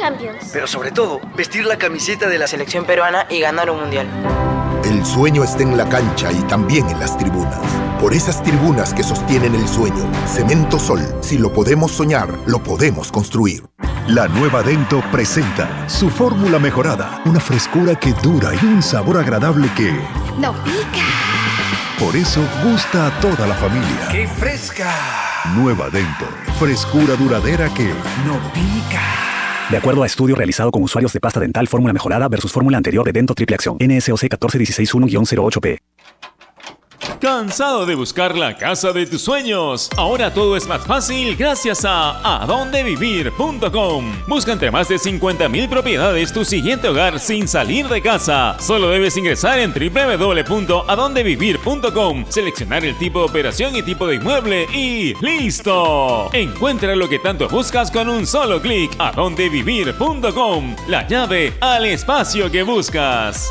Champions. Pero sobre todo, vestir la camiseta de la selección peruana y ganar un mundial. El sueño está en la cancha y también en las tribunas. Por esas tribunas que sostienen el sueño, Cemento Sol, si lo podemos soñar, lo podemos construir. La nueva Dento presenta su fórmula mejorada, una frescura que dura y un sabor agradable que... ¡No pica! Por eso gusta a toda la familia. ¡Qué fresca! Nueva Dento, frescura duradera que... ¡No pica! De acuerdo a estudio realizado con usuarios de pasta dental fórmula mejorada versus fórmula anterior de Dento Triple Acción, NSOC 14161-08P. ¿Cansado de buscar la casa de tus sueños? Ahora todo es más fácil gracias a adondevivir.com. Busca entre más de 50.000 propiedades tu siguiente hogar sin salir de casa. Solo debes ingresar en www.adondevivir.com, seleccionar el tipo de operación y tipo de inmueble y ¡listo! Encuentra lo que tanto buscas con un solo clic. adondevivir.com, la llave al espacio que buscas.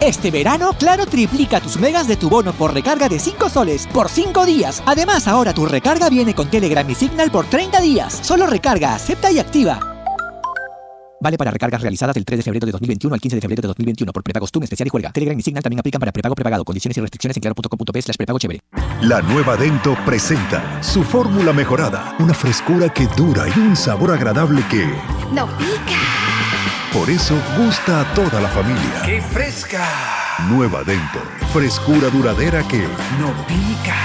Este verano, Claro triplica tus megas de tu bono por recarga de 5 soles por 5 días. Además, ahora tu recarga viene con Telegram y Signal por 30 días. Solo recarga, acepta y activa. Vale para recargas realizadas del 3 de febrero de 2021 al 15 de febrero de 2021 por prepagos TUN especial y juega. Telegram y Signal también aplican para prepago prepagado. Condiciones y restricciones en claro.com.p slash prepago chévere. La nueva Dento presenta su fórmula mejorada, una frescura que dura y un sabor agradable que... ¡No pica! Por eso gusta a toda la familia. ¡Qué fresca! Nueva Dento, frescura duradera que... ¡No pica!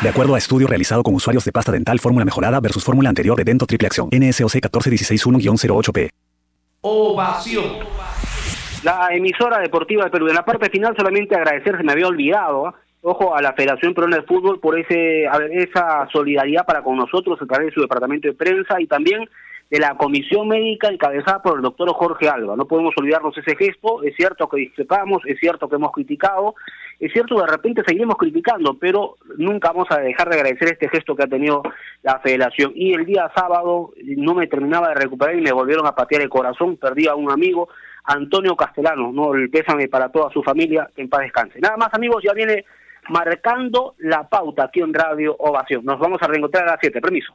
De acuerdo a estudio realizado con usuarios de pasta dental fórmula mejorada versus fórmula anterior de Dento Triple Acción, NSOC 14161-08P. Ovación. La emisora deportiva de Perú. En la parte final solamente agradecer, se me había olvidado, ¿ah? ojo, a la Federación Peruana de Fútbol por ese esa solidaridad para con nosotros a través de su departamento de prensa y también de la comisión médica encabezada por el doctor Jorge Alba. No podemos olvidarnos ese gesto, es cierto que discrepamos, es cierto que hemos criticado, es cierto que de repente seguiremos criticando, pero nunca vamos a dejar de agradecer este gesto que ha tenido la federación. Y el día sábado no me terminaba de recuperar y me volvieron a patear el corazón, perdí a un amigo, Antonio Castellano, no el pésame para toda su familia, que en paz descanse. Nada más amigos, ya viene marcando la pauta aquí en Radio Ovación. Nos vamos a reencontrar a las 7, permiso.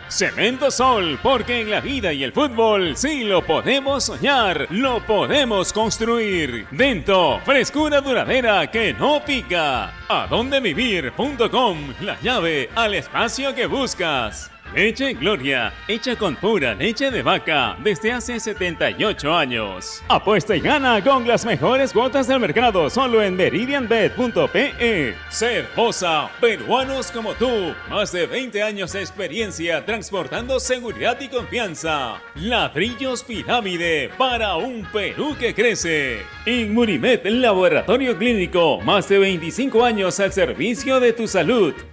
Cemento Sol, porque en la vida y el fútbol sí lo podemos soñar, lo podemos construir. Dento, frescura duradera que no pica. Adondevivir.com, la llave al espacio que buscas. Leche Gloria, hecha con pura leche de vaca desde hace 78 años. Apuesta y gana con las mejores cuotas del mercado solo en meridianbet.pe. Cervosa, peruanos como tú, más de 20 años de experiencia transportando seguridad y confianza. Ladrillos Pirámide para un Perú que crece. Inmunimed, laboratorio clínico, más de 25 años al servicio de tu salud.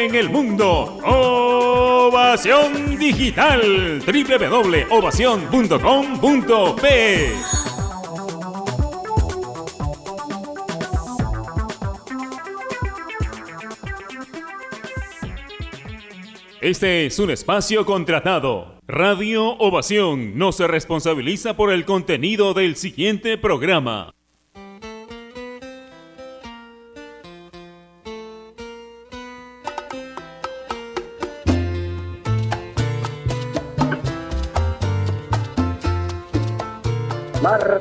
En el mundo. Ovación Digital. www.ovación.com.p Este es un espacio contratado. Radio Ovación no se responsabiliza por el contenido del siguiente programa.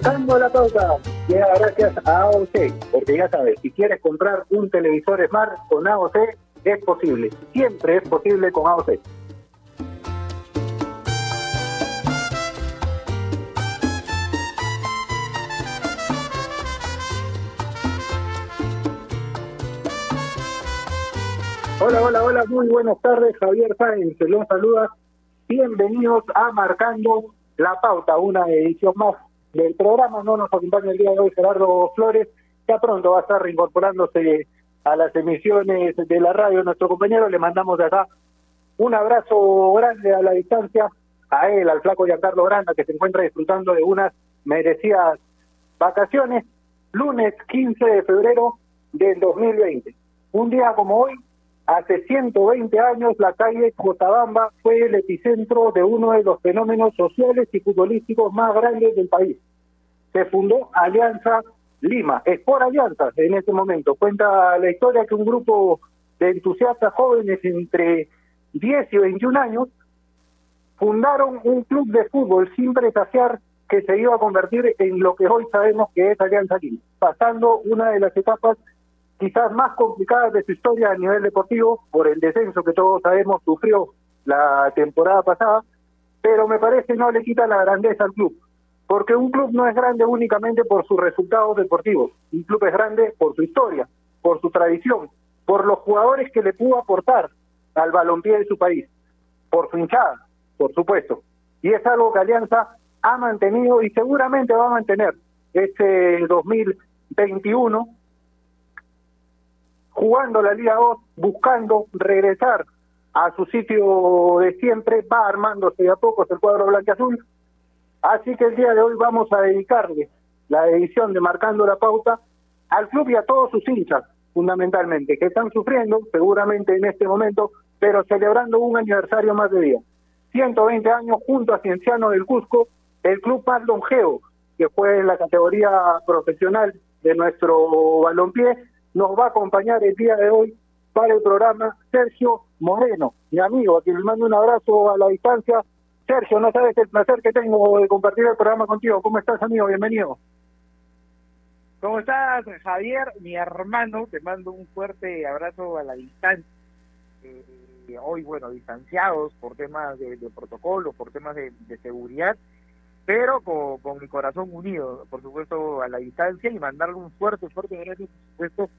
Marcando la pauta, llega gracias a AOC, porque ya sabes, si quieres comprar un televisor Smart con AOC, es posible, siempre es posible con AOC. Hola, hola, hola, muy buenas tardes, Javier Sáenz, los saluda. Bienvenidos a Marcando la Pauta, una edición más del programa. No nos acompaña el día de hoy Gerardo Flores, ya pronto va a estar reincorporándose a las emisiones de la radio. Nuestro compañero le mandamos de acá un abrazo grande a la distancia, a él, al flaco Giancarlo Granda, que se encuentra disfrutando de unas merecidas vacaciones. Lunes 15 de febrero del 2020. Un día como hoy, Hace 120 años la calle Cotabamba fue el epicentro de uno de los fenómenos sociales y futbolísticos más grandes del país. Se fundó Alianza Lima, es por Alianza en ese momento. Cuenta la historia que un grupo de entusiastas jóvenes entre 10 y 21 años fundaron un club de fútbol sin presagiar que se iba a convertir en lo que hoy sabemos que es Alianza Lima, pasando una de las etapas quizás más complicadas de su historia a nivel deportivo por el descenso que todos sabemos sufrió la temporada pasada, pero me parece no le quita la grandeza al club, porque un club no es grande únicamente por sus resultados deportivos, un club es grande por su historia, por su tradición, por los jugadores que le pudo aportar al balompié de su país, por su hinchada, por supuesto. Y es algo que Alianza ha mantenido y seguramente va a mantener este 2021 jugando la Liga 2, buscando regresar a su sitio de siempre, va armándose de a poco el cuadro blanqueazul. Así que el día de hoy vamos a dedicarle la edición de Marcando la Pauta al club y a todos sus hinchas, fundamentalmente, que están sufriendo seguramente en este momento, pero celebrando un aniversario más de día. 120 años junto a Cienciano del Cusco, el club más longevo que fue en la categoría profesional de nuestro balompié, nos va a acompañar el día de hoy para el programa Sergio Moreno, mi amigo, a quien le mando un abrazo a la distancia. Sergio, no sabes el placer que tengo de compartir el programa contigo. ¿Cómo estás, amigo? Bienvenido. ¿Cómo estás, Javier? Mi hermano, te mando un fuerte abrazo a la distancia. Eh, hoy, bueno, distanciados por temas de, protocolo, por temas de, seguridad, pero con, mi corazón unido, por supuesto, a la distancia y mandarle un fuerte, fuerte abrazo, por supuesto,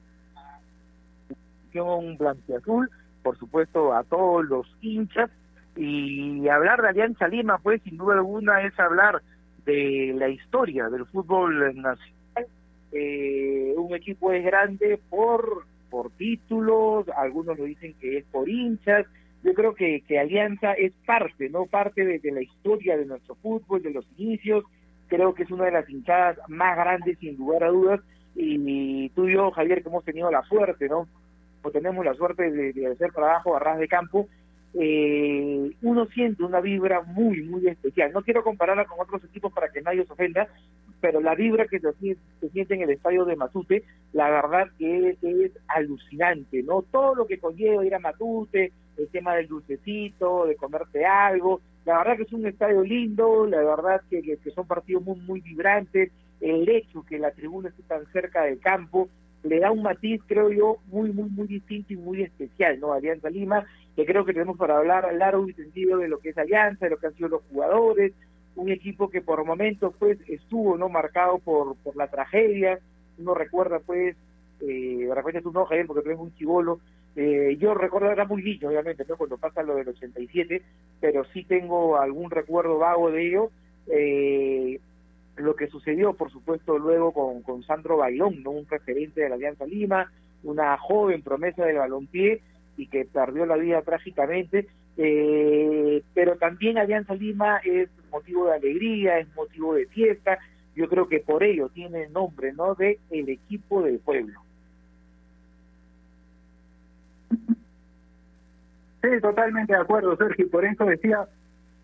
un blanqueazul por supuesto, a todos los hinchas. Y hablar de Alianza Lima, pues, sin duda alguna, es hablar de la historia del fútbol nacional. Eh, un equipo es grande por, por títulos, algunos lo dicen que es por hinchas. Yo creo que, que Alianza es parte, ¿no? Parte de, la historia de nuestro fútbol, de los inicios. Creo que es una de las hinchadas más grandes, sin lugar a dudas. Y tú y yo, Javier, que hemos tenido la suerte, ¿no? O tenemos la suerte de, de hacer trabajo a ras de campo, eh, uno siente una vibra muy, muy especial. No quiero compararla con otros equipos para que nadie se ofenda, pero la vibra que se, se siente en el estadio de Matute, la verdad que es, es, alucinante, ¿no? Todo lo que conlleva ir a Matute, el tema del dulcecito, de comerte algo, la verdad que es un estadio lindo, la verdad que, que, son partidos muy, muy vibrantes, el hecho que la tribuna esté tan cerca del campo, le da un matiz, creo yo, muy, muy, muy distinto y muy especial, ¿no? Alianza Lima, que creo que tenemos para hablar largo y tendido de lo que es Alianza, de lo que han sido los jugadores, un equipo que por momentos, pues, estuvo, ¿no? Marcado por, por la tragedia, uno recuerda, pues, eh, de repente tú no, Javier, porque tú eres un chivolo, eh, yo recuerdo, era muy niño, obviamente, ¿no? Cuando pasa lo del 87, pero sí tengo algún recuerdo vago de ello, eh, lo que sucedió, por supuesto, luego con, con Sandro Bailón, ¿no? un referente de la Alianza Lima, una joven promesa del balompié y que perdió la vida trágicamente, eh, pero también Alianza Lima es motivo de alegría, es motivo de fiesta, yo creo que por ello tiene el nombre, ¿no?, de el equipo del pueblo. Sí, totalmente de acuerdo, Sergio, por eso decía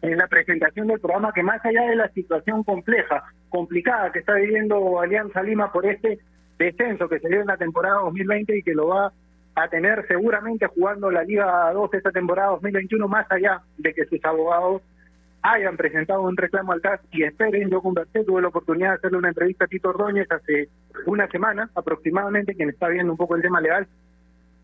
en la presentación del programa que más allá de la situación compleja, complicada que está viviendo Alianza Lima por este descenso que se dio en la temporada 2020 y que lo va a tener seguramente jugando la Liga 2 esta temporada 2021, más allá de que sus abogados hayan presentado un reclamo al CAS y esperen, yo conversé, tuve la oportunidad de hacerle una entrevista a Tito Ordóñez hace una semana aproximadamente, quien está viendo un poco el tema legal,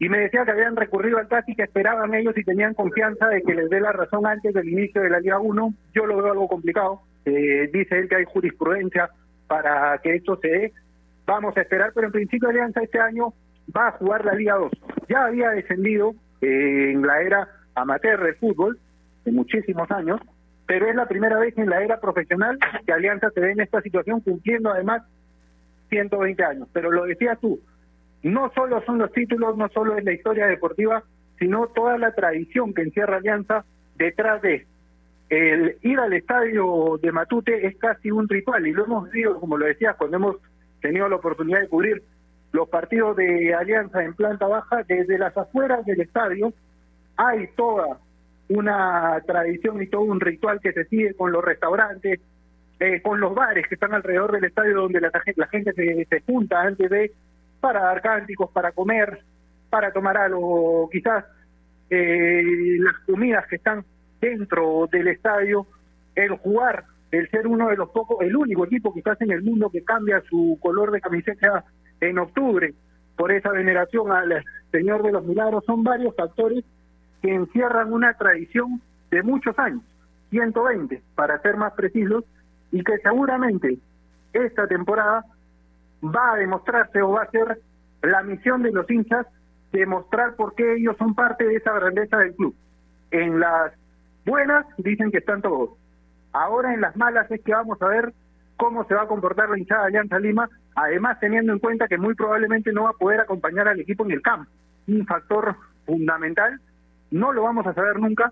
y me decía que habían recurrido al TAS y que esperaban ellos y tenían confianza de que les dé la razón antes del inicio de la Liga 1. Yo lo veo algo complicado. Eh, dice él que hay jurisprudencia para que esto se dé. Vamos a esperar, pero en principio Alianza este año va a jugar la Liga 2. Ya había descendido eh, en la era amateur del fútbol, de muchísimos años, pero es la primera vez en la era profesional que Alianza se ve en esta situación cumpliendo además 120 años. Pero lo decías tú, no solo son los títulos, no solo es la historia deportiva, sino toda la tradición que encierra Alianza detrás de el ir al estadio de Matute es casi un ritual y lo hemos visto, como lo decías, cuando hemos tenido la oportunidad de cubrir los partidos de Alianza en planta baja, desde las afueras del estadio hay toda una tradición y todo un ritual que se sigue con los restaurantes, eh, con los bares que están alrededor del estadio donde la, gente se junta antes de para dar cánticos, para comer, para tomar algo, quizás eh, las comidas que están dentro del estadio, el jugar, el ser uno de los pocos, el único equipo quizás en el mundo que cambia su color de camiseta en octubre por esa veneración al Señor de los Milagros, son varios factores que encierran una tradición de muchos años, 120 para ser más precisos, y que seguramente esta temporada va a demostrarse o va a ser la misión de los hinchas demostrar por qué ellos son parte de esa grandeza del club. En las buenas dicen que están todos. Ahora en las malas es que vamos a ver cómo se va a comportar la hinchada de Alianza Lima, además teniendo en cuenta que muy probablemente no va a poder acompañar al equipo en el campo. Un factor fundamental, no lo vamos a saber nunca,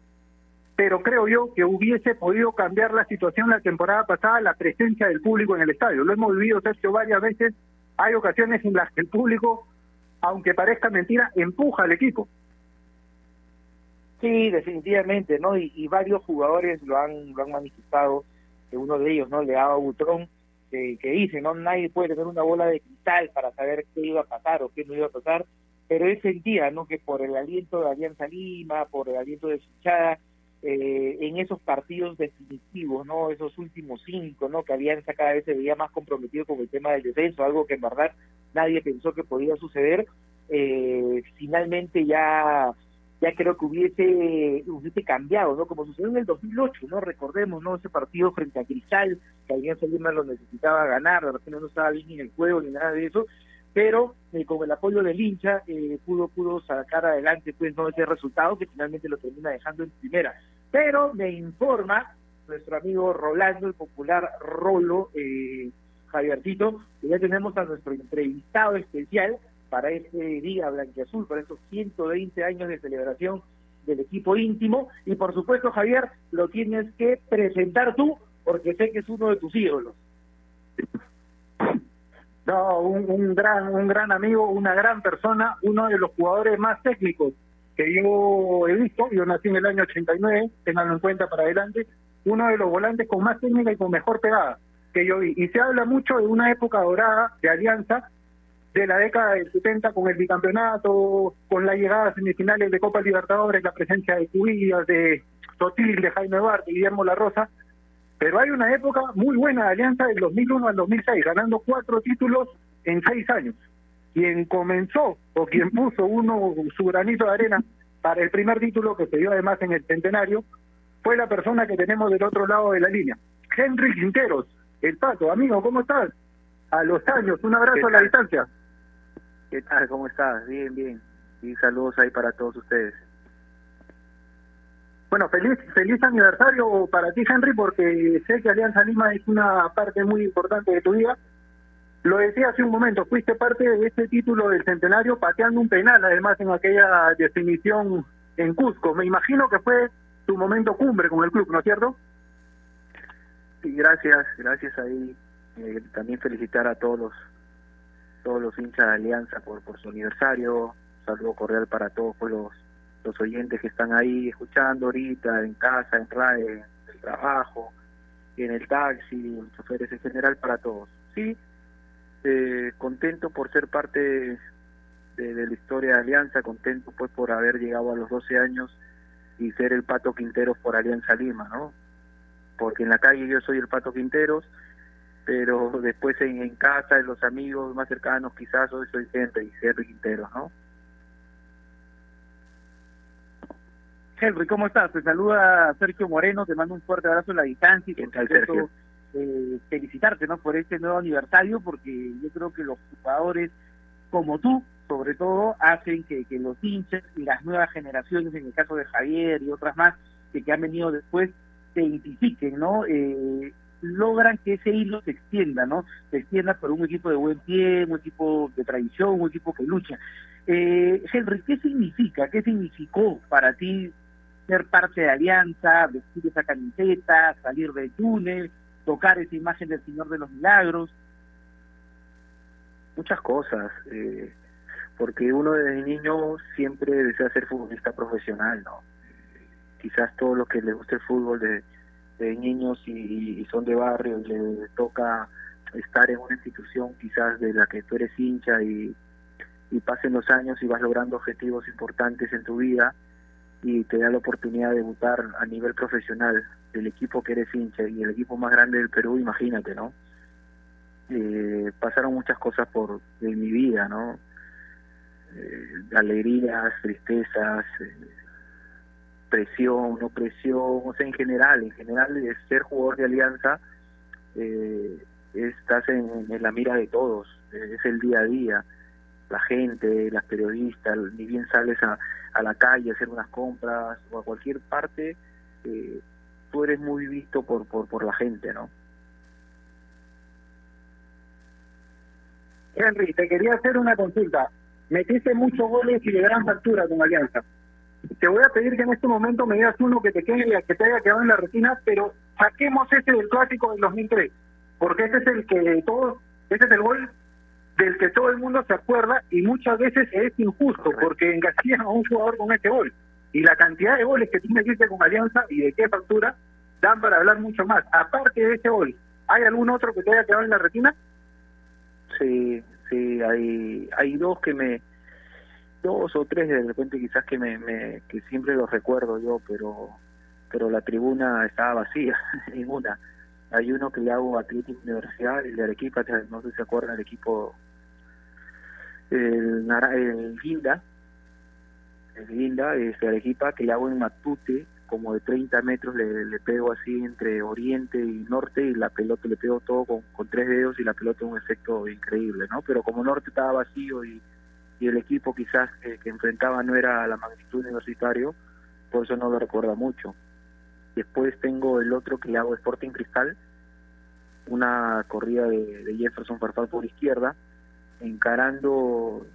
pero creo yo que hubiese podido cambiar la situación la temporada pasada, la presencia del público en el estadio. Lo hemos vivido, Sergio, varias veces. Hay ocasiones en las que el público, aunque parezca mentira, empuja al equipo. Sí, definitivamente, ¿no? Y, varios jugadores lo han, lo han manifestado, uno de ellos, ¿no? Leao Butrón, que, que dice, ¿no? Nadie puede tener una bola de cristal para saber qué iba a pasar o qué no iba a pasar, pero él sentía, ¿no? Que por el aliento de Alianza Lima, por el aliento de Suchada, eh, en esos partidos definitivos, ¿no? Esos últimos cinco, ¿no? Que Alianza cada vez se veía más comprometido con el tema del descenso, algo que en verdad nadie pensó que podía suceder. Eh, finalmente ya ya creo que hubiese hubiese cambiado, ¿no? Como sucedió en el 2008, ¿no? Recordemos, ¿no? Ese partido frente a Cristal, que Alianza Lima lo necesitaba ganar, de repente no estaba bien en el juego ni nada de eso, pero eh, con el apoyo del hincha eh, pudo pudo sacar adelante pues no ese resultado que finalmente lo termina dejando en primera. Pero me informa nuestro amigo Rolando, el popular Rolo, eh, Javiercito, que ya tenemos a nuestro entrevistado especial para este día blanqueazul, para estos 120 años de celebración del equipo íntimo. Y por supuesto, Javier, lo tienes que presentar tú, porque sé que es uno de tus ídolos. No, un, un gran, un gran amigo, una gran persona, uno de los jugadores más técnicos que yo he visto. Yo nací en el año 89, tenganlo en cuenta para adelante. Uno de los volantes con más técnica y con mejor pegada que yo vi. Y se habla mucho de una época dorada de Alianza, de la década del 70 con el bicampeonato, con la llegada a semifinales de Copa Libertadores, la presencia de Cubillas, de Sotil, de Jaime Duarte, Guillermo La Rosa. Pero hay una época muy buena de Alianza del 2001 al 2006, ganando cuatro títulos en seis años. Quien comenzó o quien puso uno su granito de arena para el primer título que se dio además en el centenario fue la persona que tenemos del otro lado de la línea, Henry Quinteros, el Pato. Amigo, ¿cómo estás? A los años, un abrazo a la distancia. ¿Qué tal? ¿Cómo estás? Bien, bien. Y saludos ahí para todos ustedes. Bueno, feliz feliz aniversario para ti, Henry, porque sé que Alianza Lima es una parte muy importante de tu vida. Lo decía hace un momento, fuiste parte de este título del centenario pateando un penal, además en aquella definición en Cusco. Me imagino que fue tu momento cumbre con el club, ¿no es cierto? Sí, gracias, gracias ahí. Eh, también felicitar a todos los todos los hinchas de Alianza por, por su aniversario. saludo cordial para todos los, los oyentes que están ahí escuchando ahorita, en casa, en radio, en el trabajo, en el taxi, los choferes en general, para todos. Sí, eh, contento por ser parte de, la historia de Alianza, contento pues por haber llegado a los 12 años y ser el Pato Quinteros por Alianza Lima, ¿no? Porque en la calle yo soy el Pato Quinteros, pero después en, en casa, en los amigos más cercanos, quizás soy gente y Henry Quintero, ¿no? Henry, ¿cómo estás? Te saluda Sergio Moreno, te mando un fuerte abrazo en la distancia y ¿Qué tal, Sergio? Eh, felicitarte ¿no? por este nuevo aniversario, porque yo creo que los jugadores como tú, sobre todo, hacen que, que los hinchas y las nuevas generaciones, en el caso de Javier y otras más, que, que han venido después, se identifiquen, ¿no? Eh, logran que ese hilo se extienda, ¿no? Se extienda por un equipo de buen pie, un equipo de tradición, un equipo que lucha. Eh, Henry, ¿qué significa, qué significó para ti ser parte de Alianza, vestir esa camiseta, salir del túnel, tocar esa imagen del Señor de los Milagros? Muchas cosas, eh, porque uno desde niño siempre desea ser futbolista profesional, ¿no? Quizás todo lo que le gusta el fútbol de de niños y, y, son de barrio y le toca estar en una institución quizás de la que tú eres hincha y, y pasen los años y vas logrando objetivos importantes en tu vida y te da la oportunidad de debutar a nivel profesional del equipo que eres hincha y el equipo más grande del Perú, imagínate, ¿no? Eh, pasaron muchas cosas por en mi vida, ¿no? Eh, alegrías, tristezas, eh, presión, no presión, o sea, en general, en general, ser jugador de Alianza, eh, estás en, en, la mira de todos, es el día a día, la gente, las periodistas, ni bien sales a, a la calle a hacer unas compras o a cualquier parte, eh, tú eres muy visto por, por, por la gente, ¿no? Henry, te quería hacer una consulta. Metiste muchos goles y de gran factura con Alianza te voy a pedir que en este momento me digas uno que te quede, que te haya quedado en la retina, pero saquemos ese del clásico del 2003, porque ese es el que todos, ese es el gol del que todo el mundo se acuerda y muchas veces es injusto porque engasillan a un jugador con ese gol. Y la cantidad de goles que tú metiste con Alianza y de qué factura dan para hablar mucho más. Aparte de ese gol, ¿hay algún otro que te haya quedado en la retina? Sí, sí, hay, hay dos que me dos o tres de repente quizás que me, me que siempre los recuerdo yo pero pero la tribuna estaba vacía ninguna hay uno que le hago Atlético Universidad el de Arequipa no sé si se acuerdan el equipo el, el Guinda el Guinda es de Arequipa que le hago en Matute como de 30 metros le, le pego así entre oriente y norte y la pelota le pego todo con, con tres dedos y la pelota un efecto increíble, ¿no? Pero como norte estaba vacío y, y el equipo quizás que, enfrentaba no era la magnitud universitario, por eso no lo recuerda mucho. Después tengo el otro que hago Sporting Cristal, una corrida de, de Jefferson Farfal por izquierda, encarando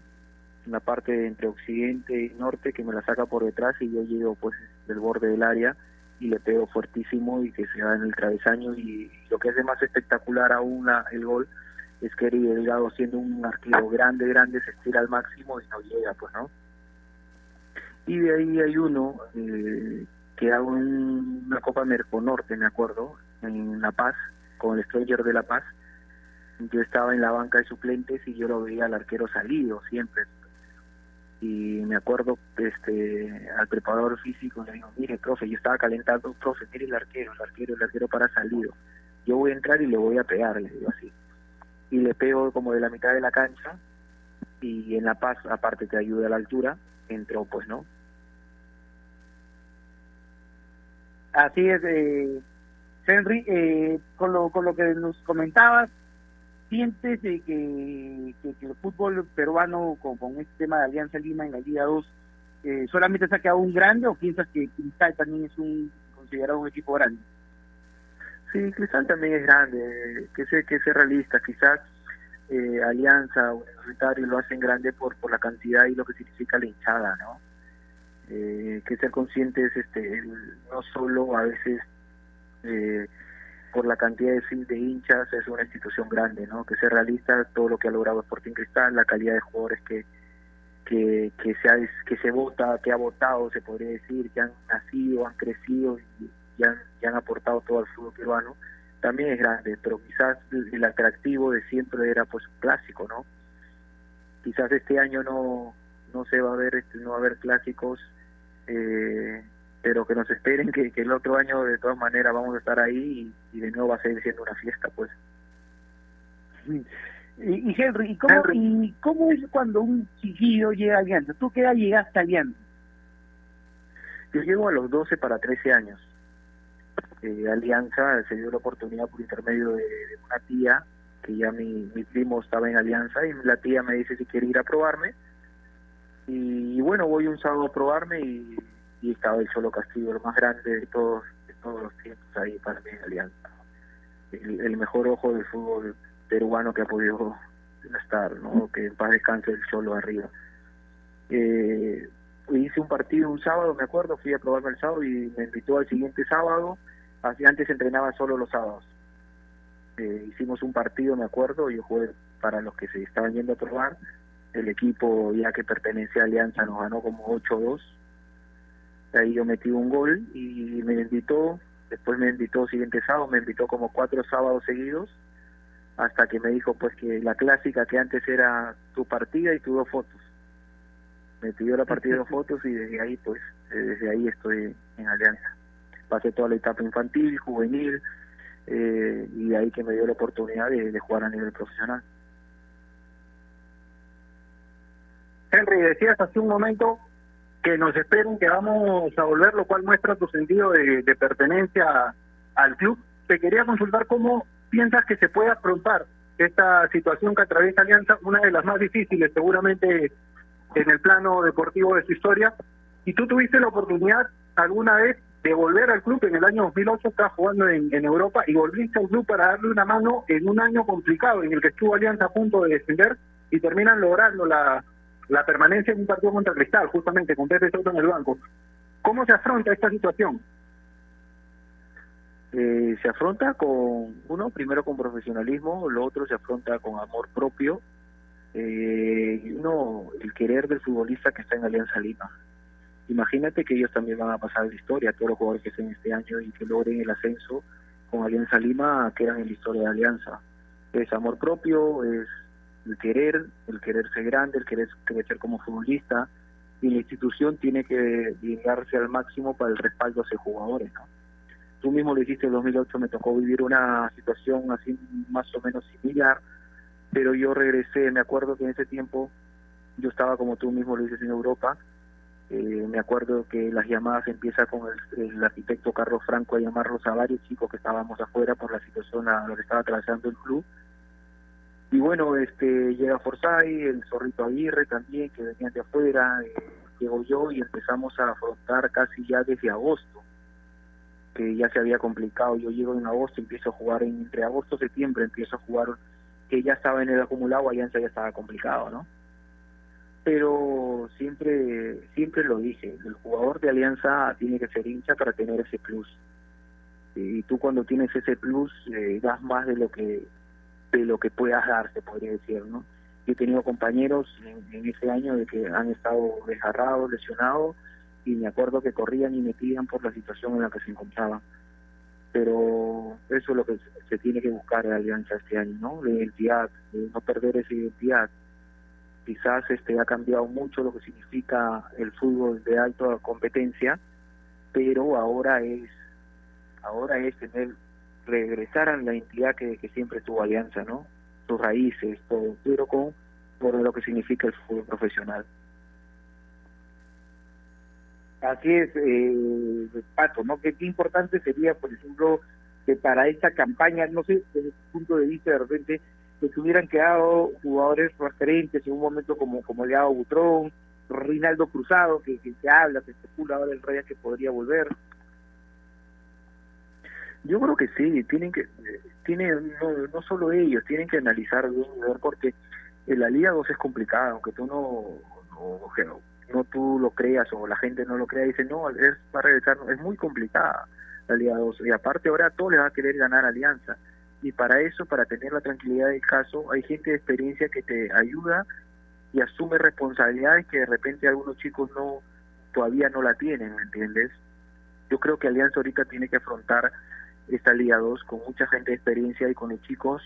la parte entre occidente y norte que me la saca por detrás y yo llego pues del borde del área y le pego fuertísimo y que se va en el travesaño y lo que hace más espectacular aún el gol es que Eri Delgado siendo un arquero grande, grande, se estira al máximo y no llega pues no y de ahí hay uno eh, que hago en una Copa Merconorte me acuerdo en La Paz con el Stranger de La Paz yo estaba en la banca de suplentes y yo lo veía al arquero salido siempre. Y me acuerdo este al preparador físico le digo mire profe yo estaba calentando profe mire el arquero el arquero el arquero para salido. Yo voy a entrar y le voy a pegar le digo así. Y le pego como de la mitad de la cancha y en la paz aparte te ayuda a la altura entró pues no Así es, eh, Henry, eh, con, lo, con lo que nos comentabas, ¿sientes de que, que, el fútbol peruano con, con, este tema de Alianza Lima en la Liga 2 eh, solamente se ha quedado un grande o piensas que Cristal también es un considerado un equipo grande? Sí, Cristal también es grande, que sé que sea realista, quizás eh, Alianza Universitario lo hacen grande por, por la cantidad y lo que significa la hinchada, ¿no? eh, que ser conscientes este no solo a veces eh, por la cantidad de, de hinchas es una institución grande no que ser realista todo lo que ha logrado Sporting Cristal la calidad de jugadores que se ha, que se vota que ha votado se podría decir que han nacido han crecido y, y han, y han aportado todo al fútbol peruano también es grande pero quizás el atractivo de siempre era pues un clásico no quizás este año no no se va a ver este, no va a haber clásicos eh, pero que nos esperen que, que, el otro año de todas maneras vamos a estar ahí y, y de nuevo va a seguir siendo una fiesta pues y, y Henry, ¿y cómo, Henry. ¿y cómo es cuando un chiquillo llega a Alianza? ¿Tú qué edad llegaste a Alianza? Yo llego a los 12 para 13 años. Eh, Alianza se dio la oportunidad por intermedio de, de una tía, que ya mi, mi primo estaba en Alianza, y la tía me dice si quiere ir a probarme y, bueno voy un sábado a probarme y, y estaba el Cholo Castillo el más grande de todos de todos los tiempos ahí para mí en Alianza. El, mejor ojo del fútbol peruano que ha podido estar no que en paz descanse el Cholo arriba. Eh, hice un partido un sábado me acuerdo fui a probarme el sábado y me invitó al siguiente sábado. Antes entrenaba solo los sábados. Eh, hicimos un partido me acuerdo yo jugué para los que se estaban yendo a probar. El equipo ya que pertenece a Alianza nos ganó como 8-2 ahí yo metí un gol y me invitó después me invitó siguiente sábado me invitó como cuatro sábados seguidos hasta que me dijo pues que la clásica que antes era tu partida y tus dos fotos. Me pidió la partida de dos fotos y desde ahí pues desde ahí estoy en Alianza. Pasé toda la etapa infantil juvenil eh, y de ahí que me dio la oportunidad de, de jugar a nivel profesional. Henry, decías hace un momento que nos esperen que vamos a volver, lo cual muestra tu sentido de, de pertenencia al club. Te quería consultar cómo piensas que se puede afrontar esta situación que atraviesa Alianza, una de las más difíciles seguramente en el plano deportivo de su historia. Y tú tuviste la oportunidad alguna vez de volver al club en el año 2008, estás jugando en, en Europa y volviste al club para darle una mano en un año complicado en el que estuvo Alianza a punto de descender y terminan logrando la, la permanencia en un partido contra Cristal, justamente con Pepe Soto en el banco. ¿Cómo se afronta esta situación? Eh, se afronta con, uno, primero con profesionalismo, lo otro se afronta con amor propio, eh, uno, el querer del futbolista que está en Alianza Lima. Imagínate que ellos también van a pasar la historia, todos los jugadores que estén este año y que logren el ascenso con Alianza Lima quedan en la historia de Alianza. Es amor propio, es el querer, el querer ser grande, el querer crecer como futbolista, y la institución tiene que llegarse al máximo para el respaldo a esos jugadores, ¿no? Tú mismo lo dijiste en 2008, me tocó vivir una situación así más o menos similar, pero yo regresé, me acuerdo que en ese tiempo yo estaba como tú mismo lo dices en Europa, Eh, me acuerdo que las llamadas empieza con el, arquitecto Carlos Franco a llamarlos a varios chicos que estábamos afuera por la situación a lo que estaba atravesando el club. Y bueno, este llega Forsyth, el Zorrito Aguirre también, que venían de afuera, eh, llego yo y empezamos a afrontar casi ya desde agosto, que ya se había complicado. Yo llego en agosto, empiezo a jugar en, entre agosto y septiembre, empiezo a jugar que ya estaba en el acumulado, Alianza ya estaba complicado, ¿no? Pero siempre, siempre lo dije, el jugador de Alianza tiene que ser hincha para tener ese plus. Y tú cuando tienes ese plus, eh, das más de lo que de lo que puedas dar, se podría decir, ¿no? Yo he tenido compañeros en, en, ese año de que han estado desgarrados, lesionados, y me acuerdo que corrían y metían por la situación en la que se encontraban. Pero eso es lo que se tiene que buscar en Alianza este año, ¿no? La identidad, de no perder esa identidad. Quizás este ha cambiado mucho lo que significa el fútbol de alta competencia, pero ahora es ahora es tener regresar a la identidad que, que siempre tuvo Alianza, ¿no? Sus raíces, todo, pero con por lo que significa el fútbol profesional. Así es, eh, Pato, ¿no? ¿Qué, importante sería, por ejemplo, que para esta campaña, no sé, desde tu punto de vista, de repente, que se hubieran quedado jugadores referentes en un momento como, como Leao Butrón, Rinaldo Cruzado, que, que se habla, se especula ahora el Rey que podría volver. Yo creo que sí, tienen que, tienen, no, no solo ellos, tienen que analizar bien y ver porque en la Liga 2 es complicada, aunque tú no, no, tú lo creas o la gente no lo crea, dice, no, es para regresar, es muy complicada la Liga 2. Y aparte ahora todo le va a querer ganar Alianza. Y para eso, para tener la tranquilidad del caso, hay gente de experiencia que te ayuda y asume responsabilidades que de repente algunos chicos no todavía no la tienen, ¿me entiendes? Yo creo que Alianza ahorita tiene que afrontar esta Liga 2 con mucha gente de experiencia y con los chicos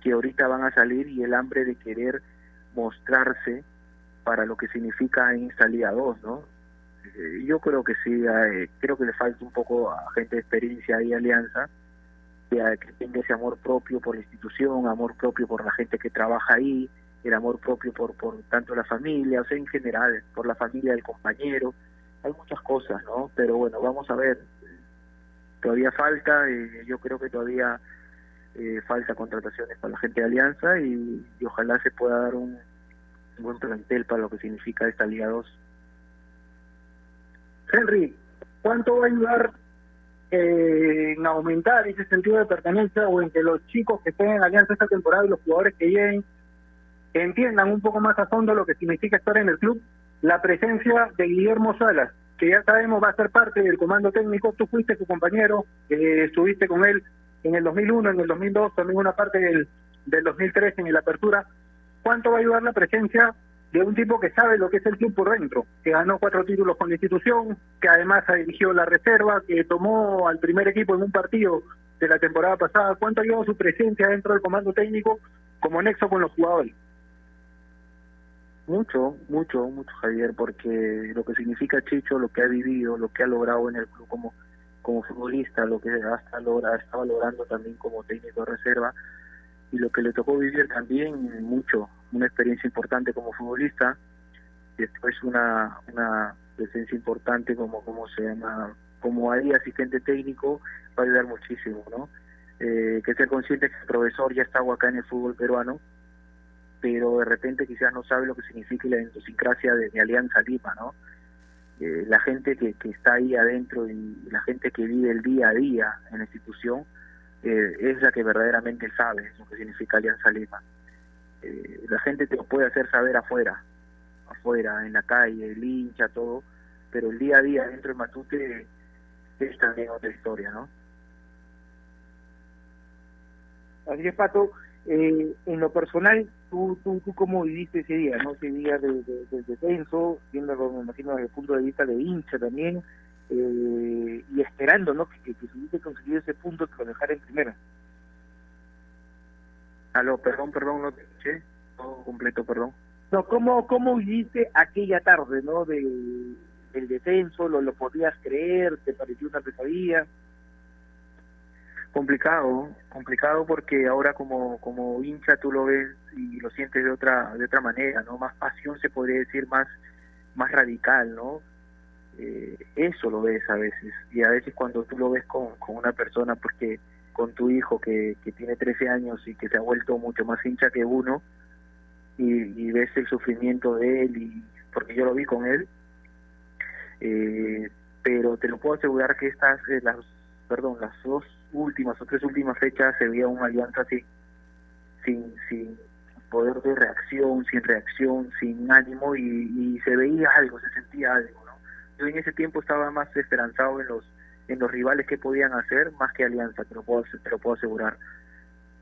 que ahorita van a salir y el hambre de querer mostrarse para lo que significa en esta Liga 2, ¿no? Eh, yo creo que sí, eh, creo que le falta un poco a gente de experiencia y alianza que, que tenga ese amor propio por la institución, amor propio por la gente que trabaja ahí, el amor propio por, por tanto la familia, o sea, en general, por la familia del compañero. Hay muchas cosas, ¿no? Pero bueno, vamos a ver. Todavía falta, eh, yo creo que todavía eh, falta contrataciones para la gente de Alianza y, ojalá se pueda dar un, un buen plantel para lo que significa esta Liga 2. Henry, ¿cuánto va a ayudar eh, en aumentar ese sentido de pertenencia o en que los chicos que estén en Alianza esta temporada y los jugadores que lleguen entiendan un poco más a fondo lo que significa estar en el club? La presencia de Guillermo Salas, que ya sabemos va a ser parte del comando técnico. Tú fuiste su compañero, eh, estuviste con él en el 2001, en el 2002, también una parte del, del 2003 en el Apertura. ¿Cuánto va a ayudar la presencia de un tipo que sabe lo que es el club por dentro, que ganó cuatro títulos con la institución, que además ha dirigido la reserva, que tomó al primer equipo en un partido de la temporada pasada? ¿Cuánto ayudó su presencia dentro del comando técnico como nexo con los jugadores? Mucho, mucho, mucho Javier, porque lo que significa Chicho, lo que ha vivido, lo que ha logrado en el club como como futbolista, lo que hasta logra, estaba logrando también como técnico de reserva y lo que le tocó vivir también mucho, una experiencia importante como futbolista, después una una presencia importante como como se llama, como ahí asistente técnico va a ayudar muchísimo, ¿no? Eh, que ser consciente que el profesor ya está acá en el fútbol peruano, pero de repente quizás no sabe lo que significa la idiosincrasia de, Alianza Lima, ¿no? Eh, la gente que, que está ahí adentro y la gente que vive el día a día en la institución eh, es la que verdaderamente sabe lo que significa Alianza Lima. Eh, la gente te lo puede hacer saber afuera, afuera, en la calle, el hincha, todo, pero el día a día dentro de Matute es también otra historia, ¿no? Así es, Pato. Eh, en lo personal, ¿tú, tú, ¿tú cómo viviste ese día, no? Ese día del de, de, descenso, viéndolo, me imagino, desde el punto de vista de hincha también, eh, y esperando, ¿no? Que, que, que se hubiese conseguido ese punto que lo dejara en primera. Aló, perdón, perdón, no te escuché, todo completo, perdón. No, ¿cómo, cómo viviste aquella tarde, ¿no? De, del descenso, lo, lo podías creer, te pareció una pesadilla complicado complicado porque ahora como como hincha tú lo ves y lo sientes de otra de otra manera no más pasión se podría decir más más radical no eh, eso lo ves a veces. Y a veces cuando tú lo ves con, con una persona, porque con tu hijo que, que tiene 13 años y que se ha vuelto mucho más hincha que uno, y, ves el sufrimiento de él, y porque yo lo vi con él, eh, pero te lo puedo asegurar que estas, eh, las, perdón, las dos últimas o tres últimas fechas se veía una alianza así, sin, sin poder de reacción, sin reacción, sin ánimo y, y se veía algo, se sentía algo, ¿no? Yo en ese tiempo estaba más esperanzado en los en los rivales que podían hacer más que Alianza, te lo puedo, te puedo asegurar.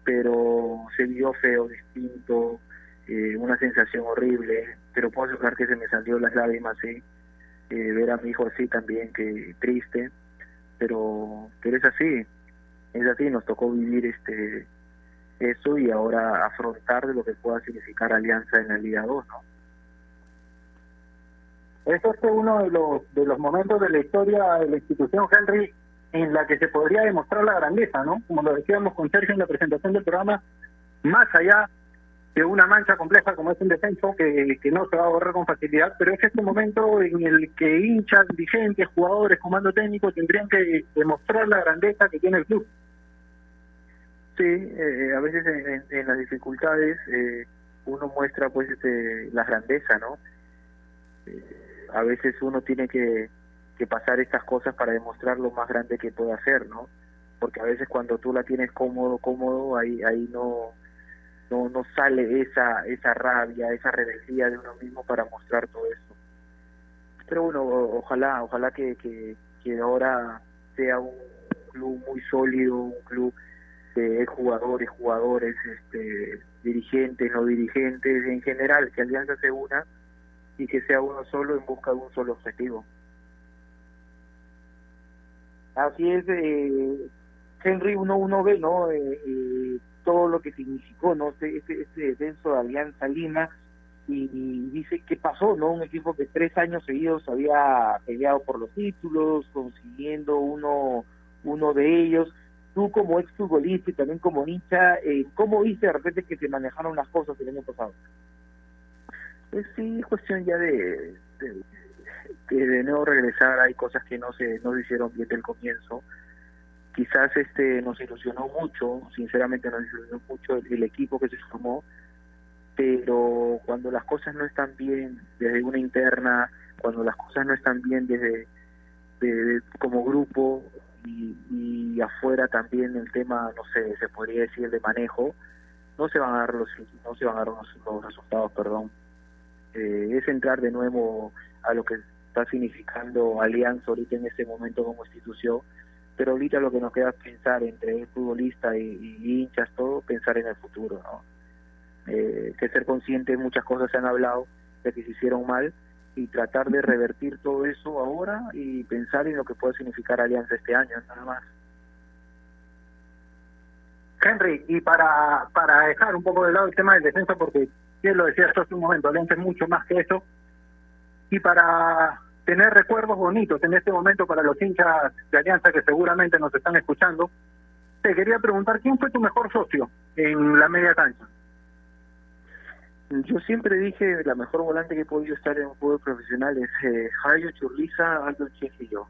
Pero se vio feo, distinto, eh, una sensación horrible, pero puedo asegurar que se me salió las lágrimas, sí, eh, ver a mi hijo así también, que triste, pero, pero es así, es así, nos tocó vivir este eso y ahora afrontar lo que pueda significar Alianza en la Liga 2, ¿no? Eso es uno de los, de los momentos de la historia de la institución Henry en la que se podría demostrar la grandeza, ¿no? Como lo decíamos con Sergio en la presentación del programa, más allá de una mancha compleja como es un descenso que, que no se va a borrar con facilidad, pero es este momento en el que hinchas, dirigentes, jugadores, comando técnico tendrían que demostrar la grandeza que tiene el club. Sí, eh, a veces en, las dificultades eh, uno muestra pues este, la grandeza, ¿no? Eh, a veces uno tiene que, pasar estas cosas para demostrar lo más grande que puede hacer, ¿no? Porque a veces cuando tú la tienes cómodo, cómodo, ahí, ahí no, no, no sale esa, esa rabia, esa rebeldía de uno mismo para mostrar todo eso. Pero bueno, ojalá, ojalá que, que ahora sea un club muy sólido, un club de jugadores, jugadores, este, dirigentes, no dirigentes, en general, que Alianza se una y que sea uno solo en busca de un solo objetivo. Así es, eh, Henry, uno, uno ve, ¿no? Eh, eh, todo lo que significó, ¿no? Este, este, este descenso de Alianza Lima y, dice qué pasó, ¿no? Un equipo que tres años seguidos había peleado por los títulos, consiguiendo uno, uno de ellos. Tú como ex futbolista y también como hincha, eh, ¿cómo viste de repente que se manejaron las cosas el año pasado? pues sí cuestión ya de, de, de nuevo regresar hay cosas que no se no se hicieron bien del comienzo quizás este nos ilusionó mucho sinceramente nos ilusionó mucho el, equipo que se formó pero cuando las cosas no están bien desde una interna cuando las cosas no están bien desde de, como grupo y, y afuera también el tema no sé se podría decir de manejo no se van a dar los no se van a dar los resultados perdón eh, es entrar de nuevo a lo que está significando Alianza ahorita en este momento como institución, pero ahorita lo que nos queda es pensar entre el futbolista y, hinchas, todo, pensar en el futuro, ¿no? Eh, que ser consciente, muchas cosas se han hablado de que se hicieron mal y tratar de revertir todo eso ahora y pensar en lo que puede significar Alianza este año, nada más. Henry, y para, para dejar un poco de lado el tema del descenso, porque bien lo decía hace un momento, Alianza es mucho más que eso. Y para tener recuerdos bonitos en este momento para los hinchas de Alianza que seguramente nos están escuchando, te quería preguntar, ¿quién fue tu mejor socio en la media cancha? Yo siempre dije, la mejor volante que he podido estar en un fútbol profesional es eh, Jairo Churliza, Aldo Chef y yo.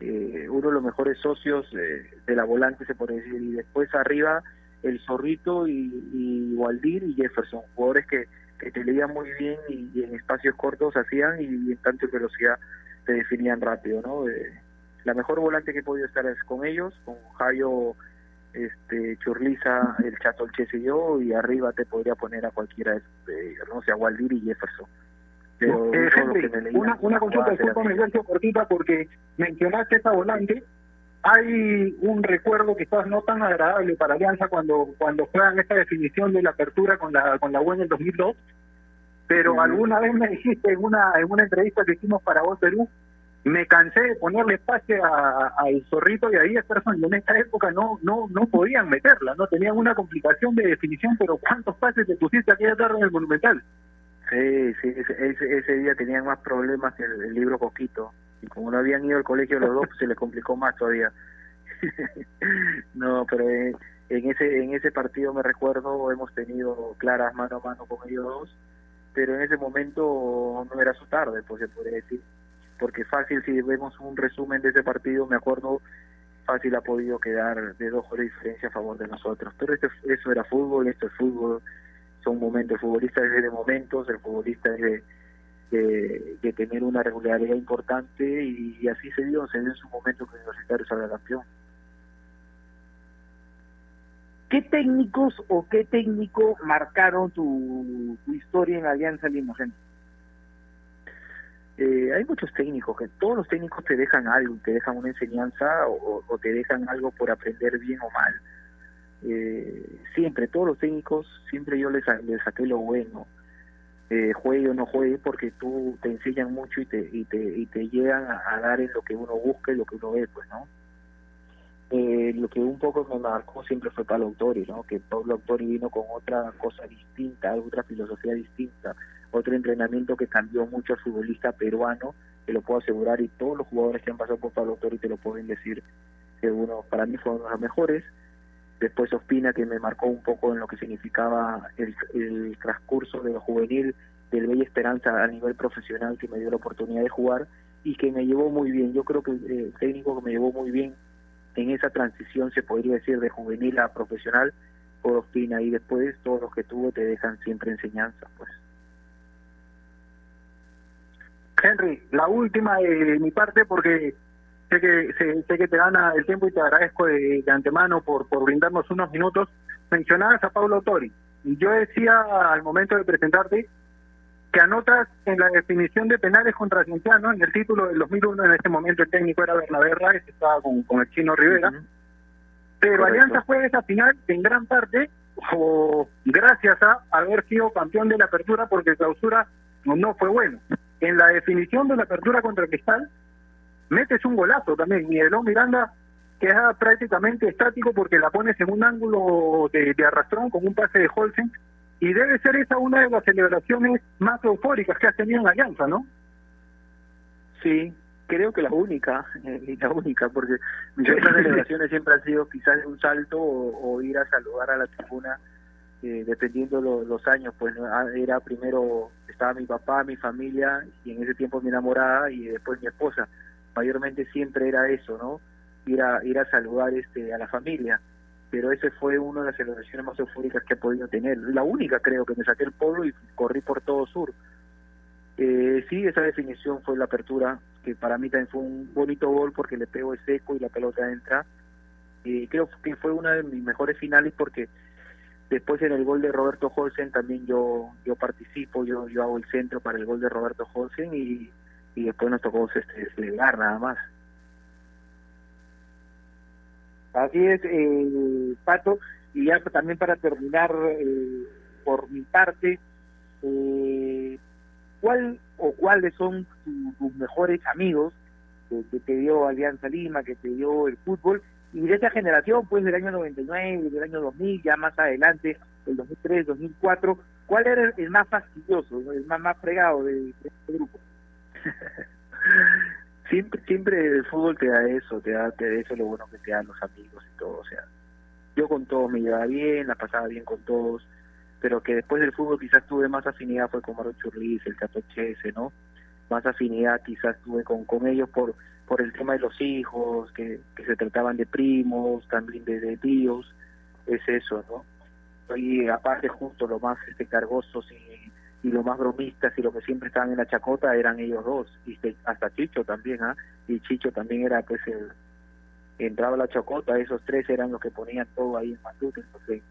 Eh, uno de los mejores socios eh, de la volante, se puede decir, y después arriba el Zorrito y, y Waldir y Jefferson, jugadores que, que te leían muy bien y, en espacios cortos hacían y, en tanto velocidad te definían rápido, ¿no? Eh, la mejor volante que he podido estar es con ellos, con Jayo, este, Churliza, el Chato el y yo, y arriba te podría poner a cualquiera ¿no? O sea, Waldir y Jefferson. Pero eh, una, una consulta, discúlpame, Sergio, cortita, porque mencionaste esa volante, hay un recuerdo quizás no tan agradable para Alianza cuando cuando juegan esta definición de la apertura con la con la en el 2002, pero alguna vez me dijiste en una en una entrevista que hicimos para Voz Perú, me cansé de ponerle espacio al zorrito y a Jefferson y en esta época no no no podían meterla, no tenían una complicación de definición, pero ¿cuántos pases te pusiste aquella tarde en el Monumental? Sí, sí, ese, ese, día tenían más problemas que el libro Coquito y como no habían ido al colegio los dos, se les complicó más todavía. no, pero en, ese en ese partido me recuerdo hemos tenido claras mano a mano con ellos dos, pero en ese momento no era su tarde, pues se podría decir. Porque fácil si vemos un resumen de ese partido, me acuerdo, fácil ha podido quedar de dos goles de diferencia a favor de nosotros. Pero este, eso era fútbol, esto es fútbol, son momentos, el futbolista es de momentos, el futbolista es de, de, tener una regularidad importante y, así se dio, se dio en su momento que Universitario salga campeón. ¿Qué técnicos o qué técnico marcaron tu, historia en Alianza Lima, eh, hay muchos técnicos, que todos los técnicos te dejan algo, te dejan una enseñanza o, te dejan algo por aprender bien o mal. Eh, siempre, todos los técnicos, siempre yo les, les saqué lo bueno. Eh, juegue o no juegue, porque tú te enseñan mucho y te, y te, y te llegan a, dar en lo que uno busca y lo que uno ve, pues, ¿no? Eh, lo que un poco me marcó siempre fue Pablo Autori, ¿no? Que Pablo Autori vino con otra cosa distinta, otra filosofía distinta otro entrenamiento que cambió mucho al futbolista peruano, te lo puedo asegurar, y todos los jugadores que han pasado por Pablo Torri te lo pueden decir, que uno, para mí fue uno de los mejores. Después Ospina, que me marcó un poco en lo que significaba el, transcurso de lo juvenil del Bella Esperanza a nivel profesional, que me dio la oportunidad de jugar y que me llevó muy bien. Yo creo que el técnico que me llevó muy bien en esa transición, se podría decir, de juvenil a profesional, por Ospina. Y después todos los que tuvo te dejan siempre enseñanza, pues. Henry, la última de mi parte porque sé que sé, que te gana el tiempo y te agradezco de, antemano por, por brindarnos unos minutos. Mencionabas a Pablo Tori yo decía al momento de presentarte que anotas en la definición de penales contra Cienciano, en el título del 2001, en ese momento el técnico era Bernabé Raez, estaba con, con el chino Rivera, pero Alianza fue esa final en gran parte o gracias a haber sido campeón de la apertura porque clausura no fue bueno en la definición de la apertura contra Cristal, metes un golazo también. Miguelón Miranda queda prácticamente estático porque la pones en un ángulo de, arrastrón con un pase de Holsen y debe ser esa una de las celebraciones más eufóricas que has tenido en Alianza, ¿no? Sí, creo que la única, eh, la única, porque mis otras celebraciones siempre han sido quizás un salto o ir a saludar a la tribuna eh, dependiendo los años, pues ah, era primero, estaba mi papá, mi familia, y en ese tiempo mi enamorada, y después mi esposa. Mayormente siempre era eso, ¿no? Ir a, ir a saludar este, a la familia. Pero ese fue una de las celebraciones más eufóricas que he podido tener. La única, creo, que me saqué el polo y corrí por todo sur. Eh, sí, esa definición fue la apertura, que para mí también fue un bonito gol porque le pego el seco y la pelota entra. Eh, creo que fue una de mis mejores finales porque Después en el gol de Roberto Holsen también yo yo participo, yo yo hago el centro para el gol de Roberto Holsen y, y después nos tocó este, celebrar nada más. Así es, eh, Pato, y ya también para terminar eh, por mi parte, eh, ¿cuál o cuáles son tus mejores amigos que, que, te dio Alianza Lima, que te dio el fútbol y de esa generación, pues del año 99, del año 2000, ya más adelante, el 2003, 2004, ¿cuál era el más fastidioso, el más, más fregado de, este grupo? siempre siempre el fútbol te da eso, te da, te da eso lo bueno que te dan los amigos y todo, o sea, yo con todos me llevaba bien, la pasaba bien con todos, pero que después del fútbol quizás tuve más afinidad fue con Marón Churriz, el Cato Chese, ¿no? Más afinidad quizás tuve con, con ellos por por el tema de los hijos, que, se trataban de primos, también de, tíos, es eso, ¿no? Y aparte justo lo más este, cargosos y, y lo más bromistas y lo que siempre estaban en la chacota eran ellos dos, y hasta Chicho también, ¿ah? Y Chicho también era pues el, entraba la chacota, esos tres eran los que ponían todo ahí en Matute, entonces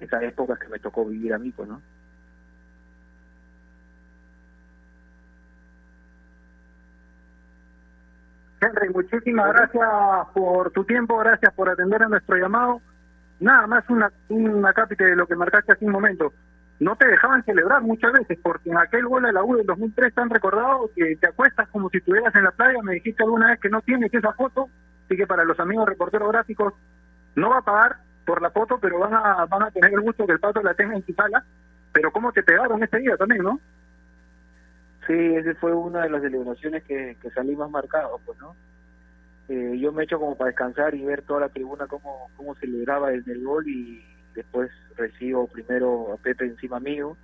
esas épocas que me tocó vivir a mí, pues, ¿no? Henry, muchísimas gracias por tu tiempo, gracias por atender a nuestro llamado. Nada más una, una cápita de lo que marcaste hace un momento. No te dejaban celebrar muchas veces, porque en aquel gol de la U del 2003 te han recordado que te acuestas como si estuvieras en la playa. Me dijiste alguna vez que no tienes esa foto, así que para los amigos reporteros gráficos no va a pagar por la foto, pero van a, van a tener el gusto que el pato la tenga en su sala. Pero cómo te pegaron ese día también, ¿no? Sí, ese fue una de las celebraciones que, que salí más marcado, pues, ¿no? Eh, yo me echo como para descansar y ver toda la tribuna cómo, cómo celebraba en el gol y después recibo primero a Pepe encima mío,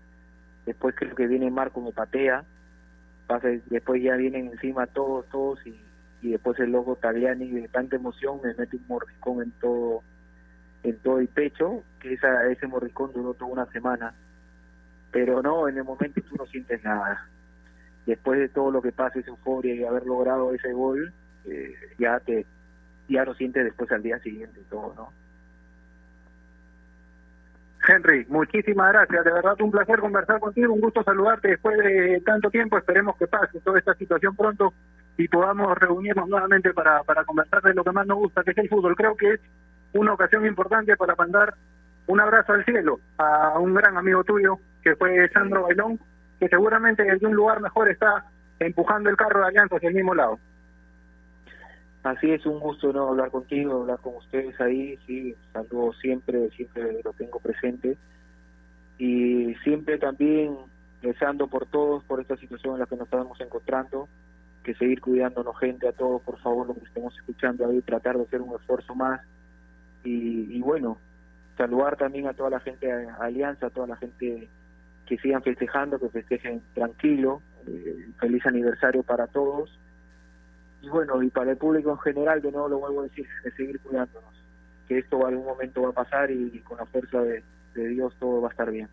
después creo que viene Marco me patea pasa, después ya vienen encima todos, todos y, y después el loco Tagliani de tanta emoción me mete un mordiscón en todo en todo el pecho, que esa, ese mordiscón duró toda una semana. Pero no, en el momento tú no sientes nada. Después de todo lo que pasa, esa euforia y haber logrado ese gol, eh, ya te ya lo sientes después al día siguiente y todo, ¿no? Henry, muchísimas gracias. De verdad, un placer conversar contigo. Un gusto saludarte después de tanto tiempo. Esperemos que pase toda esta situación pronto y podamos reunirnos nuevamente para, para conversar de lo que más nos gusta, que es el fútbol. Creo que es una ocasión importante para mandar un abrazo al cielo a un gran amigo tuyo, que fue Sandro Bailón, que seguramente desde un lugar mejor está empujando el carro de Alianza hacia el mismo lado. Así es, un gusto no hablar contigo, hablar con ustedes ahí, sí, saludo siempre, siempre lo tengo presente. Y siempre también rezando por todos, por esta situación en la que nos estamos encontrando, que seguir cuidándonos gente a todos, por favor, lo que estemos escuchando ahí, tratar de hacer un esfuerzo más. Y, y bueno, saludar también a toda la gente de Alianza, a toda la gente que sigan festejando, que festejen tranquilo, eh, feliz aniversario para todos y bueno, y para el público en general, de nuevo lo vuelvo a decir, de seguir cuidándonos, que esto algún momento va a pasar y, con la fuerza de, Dios todo va a estar bien.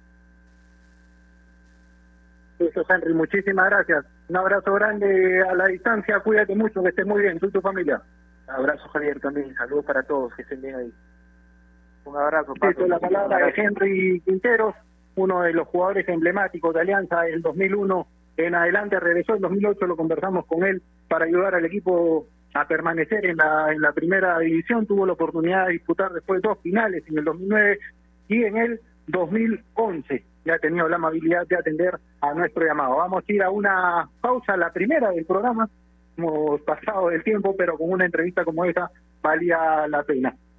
Eso, Henry, muchísimas gracias. Un abrazo grande a la distancia, cuídate mucho, que estés muy bien, tú y tu familia. abrazo, Javier, también, saludos para todos, que estén bien ahí. Un abrazo, Pato. la palabra de Henry Quinteros, uno de los jugadores emblemáticos de Alianza del 2001 en adelante, regresó en 2008, lo conversamos con él para ayudar al equipo a permanecer en la, en la primera división. Tuvo la oportunidad de disputar después dos finales en el 2009 y en el 2011. Ya ha tenido la amabilidad de atender a nuestro llamado. Vamos a ir a una pausa, la primera del programa. Hemos pasado del tiempo, pero con una entrevista como esa valía la pena.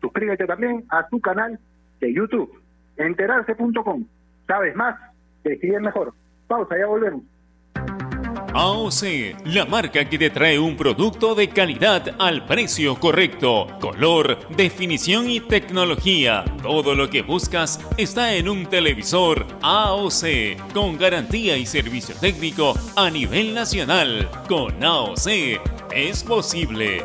Suscríbete también a su canal de YouTube, enterarse.com. ¿Sabes más? Decide mejor. Pausa, ya volvemos. AOC, la marca que te trae un producto de calidad al precio correcto, color, definición y tecnología. Todo lo que buscas está en un televisor AOC, con garantía y servicio técnico a nivel nacional. Con AOC es posible.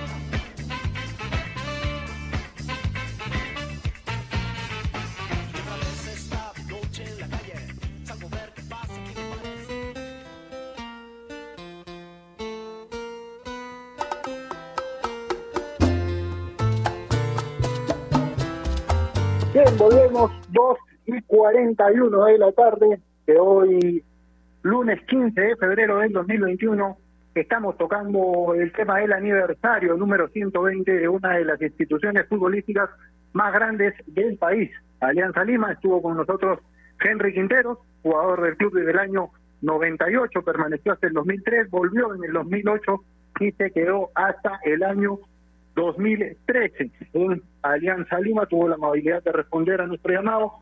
Volvemos 2 y 41 de la tarde de hoy, lunes 15 de febrero del 2021. Estamos tocando el tema del aniversario número 120 de una de las instituciones futbolísticas más grandes del país. Alianza Lima estuvo con nosotros Henry Quinteros, jugador del club desde el año 98, permaneció hasta el 2003, volvió en el 2008 y se quedó hasta el año 2013 en Alianza Lima, tuvo la amabilidad de responder a nuestro llamado.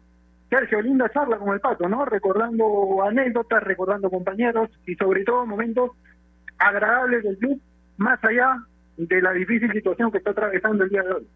Sergio, linda charla con el Pato, ¿no? Recordando anécdotas, recordando compañeros y sobre todo momentos agradables del club, más allá de la difícil situación que está atravesando el día de hoy.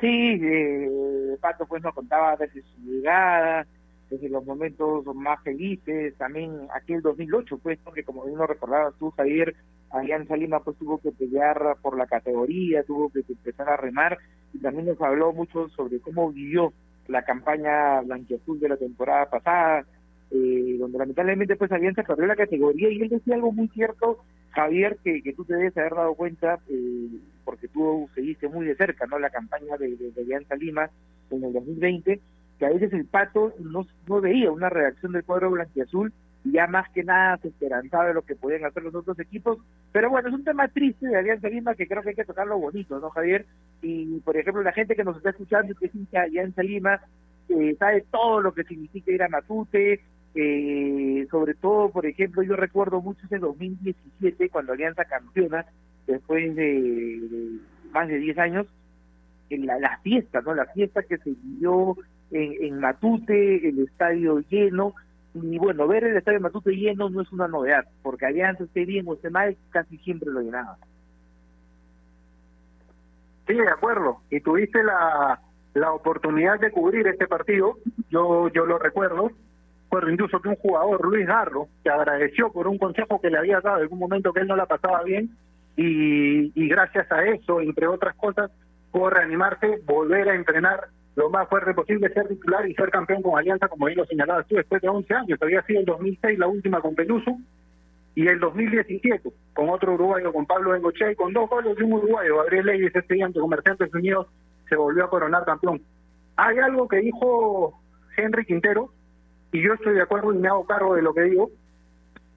Sí, eh, Pato pues nos contaba desde su llegada, desde los momentos más felices, también aquel 2008, pues, porque como bien lo recordabas tú, Javier, Alianza Lima pues tuvo que pelear por la categoría, tuvo que empezar a remar, y también nos habló mucho sobre cómo vivió la campaña blanquiazul de la temporada pasada, eh, donde lamentablemente pues Alianza perdió la categoría, y él decía algo muy cierto, Javier, que, que tú te debes haber dado cuenta, eh, porque tú seguiste muy de cerca, ¿no?, la campaña de, de, de Alianza Lima en el 2020, que a veces el Pato no, veía una reacción del cuadro blanquiazul y ya más que nada se esperanzaba de lo que podían hacer los otros equipos. Pero bueno, es un tema triste de Alianza Lima que creo que hay que tocarlo bonito, ¿no, Javier? Y, por ejemplo, la gente que nos está escuchando que es hincha Alianza Lima sabe todo lo que significa ir a Matute, eh, sobre todo, por ejemplo, yo recuerdo mucho ese 2017 cuando Alianza campeona, después de, de más de 10 años, en la, la fiesta, ¿no? La fiesta que se vivió en, en Matute, el estadio lleno, y bueno, ver el estadio Matute lleno no es una novedad, porque Alianza esté bien o esté mal, casi siempre lo llenaba. Sí, de acuerdo. Y tuviste la, la oportunidad de cubrir este partido, yo yo lo recuerdo. Recuerdo incluso que un jugador, Luis Garro, que agradeció por un consejo que le había dado en algún momento que él no la pasaba bien, y, y gracias a eso, entre otras cosas, pudo reanimarse, volver a entrenar lo más fuerte posible, ser titular y ser campeón con Alianza, como bien lo señalabas tú, después de 11 años. Había sido el 2006 la última con Peluso y el 2017 con otro uruguayo, con Pablo Bengochea y con dos goles de un uruguayo, Gabriel Leyes, este día ante Comerciantes Unidos, se volvió a coronar campeón. Hay algo que dijo Henry Quintero, y yo estoy de acuerdo y me hago cargo de lo que digo.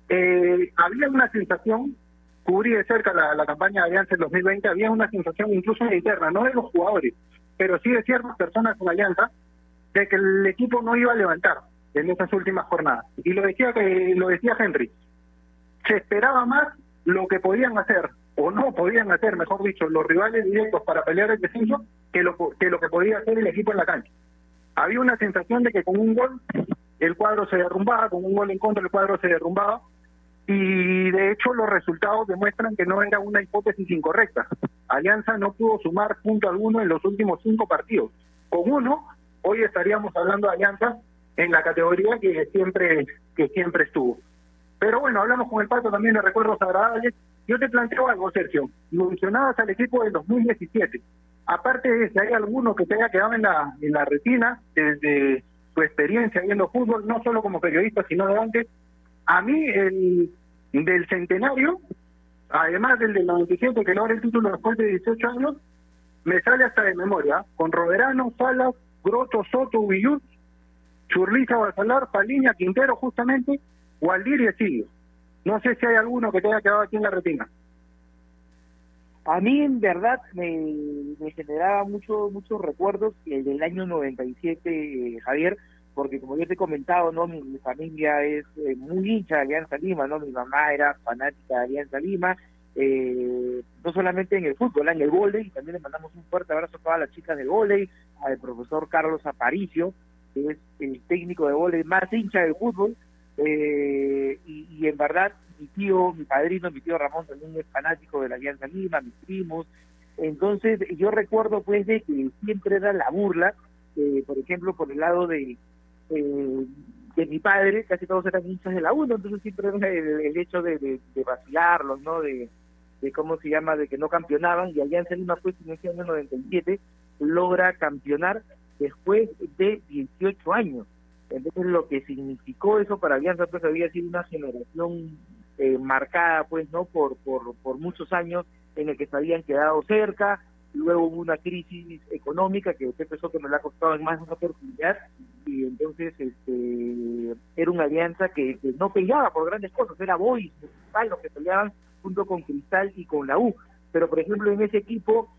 Eh, había una sensación, cubrí de cerca la, la campaña de Alianza en 2020, había una sensación incluso interna, no de los jugadores, pero sí de ciertas personas con Alianza, de que el equipo no iba a levantar en estas últimas jornadas. Y lo decía que lo decía Henry. Se esperaba más lo que podían hacer, o no podían hacer, mejor dicho, los rivales directos para pelear el descenso, que lo que podía hacer el equipo en la cancha. Había una sensación de que con un gol el cuadro se derrumbaba, con un gol en contra el cuadro se derrumbaba, y de hecho los resultados demuestran que no era una hipótesis incorrecta. Alianza no pudo sumar punto alguno en los últimos cinco partidos. Con uno, hoy estaríamos hablando de Alianza en la categoría que siempre que siempre estuvo. Pero bueno, hablamos con el Pato también de recuerdos agradables. Yo te planteo algo, Sergio. Mencionabas al equipo del 2017. Aparte de si hay alguno que te haya quedado en la, en la retina desde tu experiencia viendo fútbol, no solo como periodista, sino de antes, a mí el del centenario, además del del 97 que logra el título después de 18 años, me sale hasta de memoria, con Roberano, Salas, Groto, Soto, Villut, Churliza, Basalar, Paliña, Quintero justamente, Waldir y Esilio. No sé si hay alguno que te haya quedado aquí en la retina. A mí en verdad me, me generaba mucho, muchos recuerdos el del año 97, eh, Javier, porque como yo te he comentado, no mi, mi familia es eh, muy hincha de Alianza Lima, no mi mamá era fanática de Alianza Lima, eh, no solamente en el fútbol, en el vóley, también le mandamos un fuerte abrazo a todas las chicas del vóley, al profesor Carlos Aparicio, que es el técnico de vóley más hincha del fútbol, eh, y, y en verdad mi tío, mi padrino, mi tío Ramón también es fanático de la Alianza Lima, mis primos, entonces yo recuerdo pues de que siempre era la burla, eh, por ejemplo, por el lado de, eh, de mi padre, casi todos eran hinchas de la 1, entonces siempre era el, el hecho de, de, vacilarlos, ¿no? De, de cómo se llama, de que no campeonaban, y Alianza Lima pues en ese año 97 logra campeonar después de 18 años. Entonces lo que significó eso para Alianza pues había sido una generación eh, marcada pues no por, por, por muchos años en el que se habían quedado cerca, luego hubo una crisis económica que Pepe Soto me la ha costado en más de una oportunidad y entonces este era una alianza que, que no peleaba por grandes cosas, era Boys, Municipal, los que peleaban junto con Cristal y con la U, pero por ejemplo en ese equipo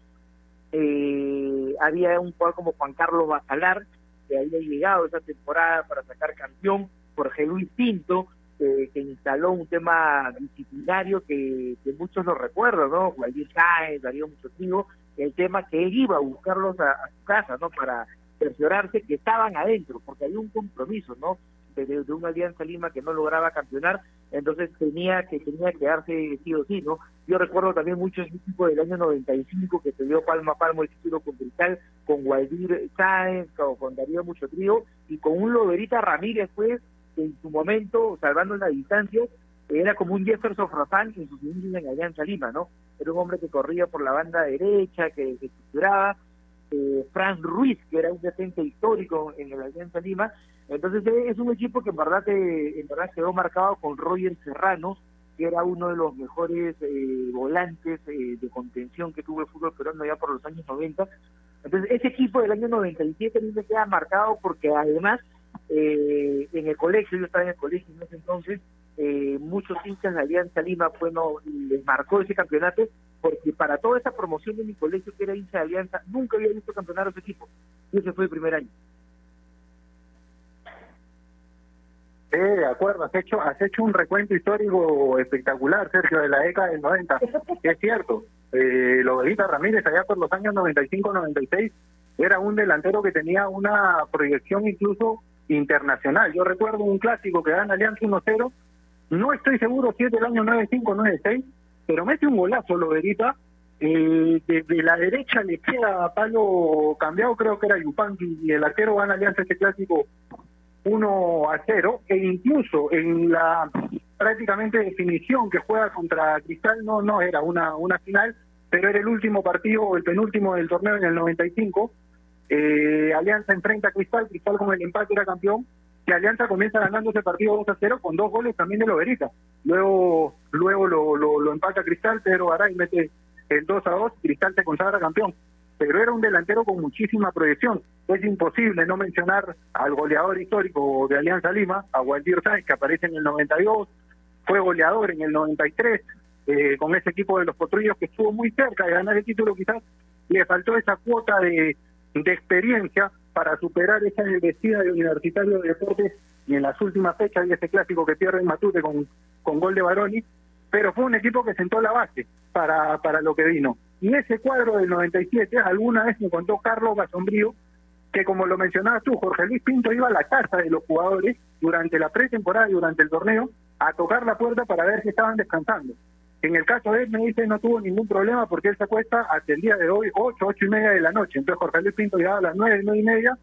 eh, había un jugador como Juan Carlos Basalar que había llegado esa temporada para sacar campeón, Jorge Luis Pinto, eh, que instaló un tema disciplinario que, que muchos lo recuerdan, ¿no? Gualdir Sáenz, Darío Muchotivo, el tema que él iba a buscarlos a, su casa, ¿no? Para cerciorarse que estaban adentro, porque había un compromiso, ¿no? De, de, una Alianza Lima que no lograba campeonar, entonces tenía que tenía que darse sí o sí, ¿no? Yo recuerdo también mucho ese equipo del año 95 que se dio palmo a palmo el título con Cristal, con Waldir Sáenz, con, con Darío Mucho Trío y con un Loberita Ramírez, pues, que en su momento, salvando la distancia, era como un Jefferson Rafán en sus inicios en Alianza Lima, ¿no? Era un hombre que corría por la banda derecha, que, que estructuraba, eh, Franz Ruiz, que era un defensa histórico en el Alianza Lima. Entonces eh, es un equipo que en verdad, eh, en verdad quedó marcado con Roger Serrano, que era uno de los mejores eh, volantes eh, de contención que tuvo el fútbol peruano ya por los años 90. Entonces ese equipo del año 97 a mí me queda marcado porque además eh, en el colegio, yo estaba en el colegio en ese entonces, eh, muchos hinchas de Alianza Lima, bueno, les marcó ese campeonato, porque para toda esa promoción de mi colegio, que era hincha de Alianza, nunca había visto campeonar a ese equipo. Y ese fue el primer año. Sí, de acuerdo, has hecho, has hecho un recuento histórico espectacular, Sergio, de la década del 90. es cierto, eh, Loberita Ramírez allá por los años 95-96 era un delantero que tenía una proyección incluso internacional. Yo recuerdo un clásico que gana Alianza 1-0, no estoy seguro si es del año 95-96, pero mete un golazo Loberita, eh, desde la derecha le queda a palo cambiado, creo que era Yupanqui, y el arquero gana Alianza este clásico 1 a 0 e incluso en la prácticamente definición que juega contra Cristal no no era una una final pero era el último partido el penúltimo del torneo en el 95 eh, Alianza enfrenta a Cristal Cristal con el empate era campeón. Y Alianza comienza ganando ese partido 2 a 0 con dos goles también de Loberita. Luego luego lo, lo, lo empata Cristal Pedro Garay mete el 2 a 2 Cristal se consagra campeón. Pero era un delantero con muchísima proyección. Es imposible no mencionar al goleador histórico de Alianza Lima, a Waldir Sáenz, que aparece en el 92, fue goleador en el 93, eh, con ese equipo de los Potrillos que estuvo muy cerca de ganar el título, quizás. Le faltó esa cuota de, de experiencia para superar esa investida de Universitario de Deportes y en las últimas fechas y ese clásico que pierde en Matute con, con gol de Baroni, pero fue un equipo que sentó la base para, para lo que vino. Y ese cuadro del 97, alguna vez me contó Carlos Gasombrío, que como lo mencionabas tú, Jorge Luis Pinto iba a la casa de los jugadores durante la pretemporada y durante el torneo a tocar la puerta para ver si estaban descansando. En el caso de él, me dice, no tuvo ningún problema porque él se acuesta hasta el día de hoy, 8, 8 y media de la noche. Entonces Jorge Luis Pinto llegaba a las 9, 9 y media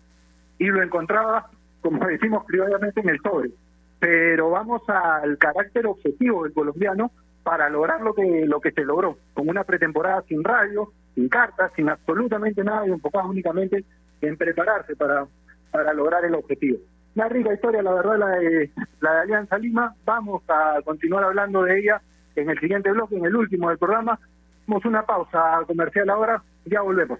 y lo encontraba, como decimos criollamente, en el sobre. Pero vamos al carácter objetivo del colombiano para lograr lo que lo que se logró, con una pretemporada sin radio, sin cartas, sin absolutamente nada y enfocado únicamente en prepararse para, para lograr el objetivo. Una rica historia, la verdad, la de, la de Alianza Lima. Vamos a continuar hablando de ella en el siguiente bloque, en el último del programa. Hacemos una pausa comercial ahora, ya volvemos.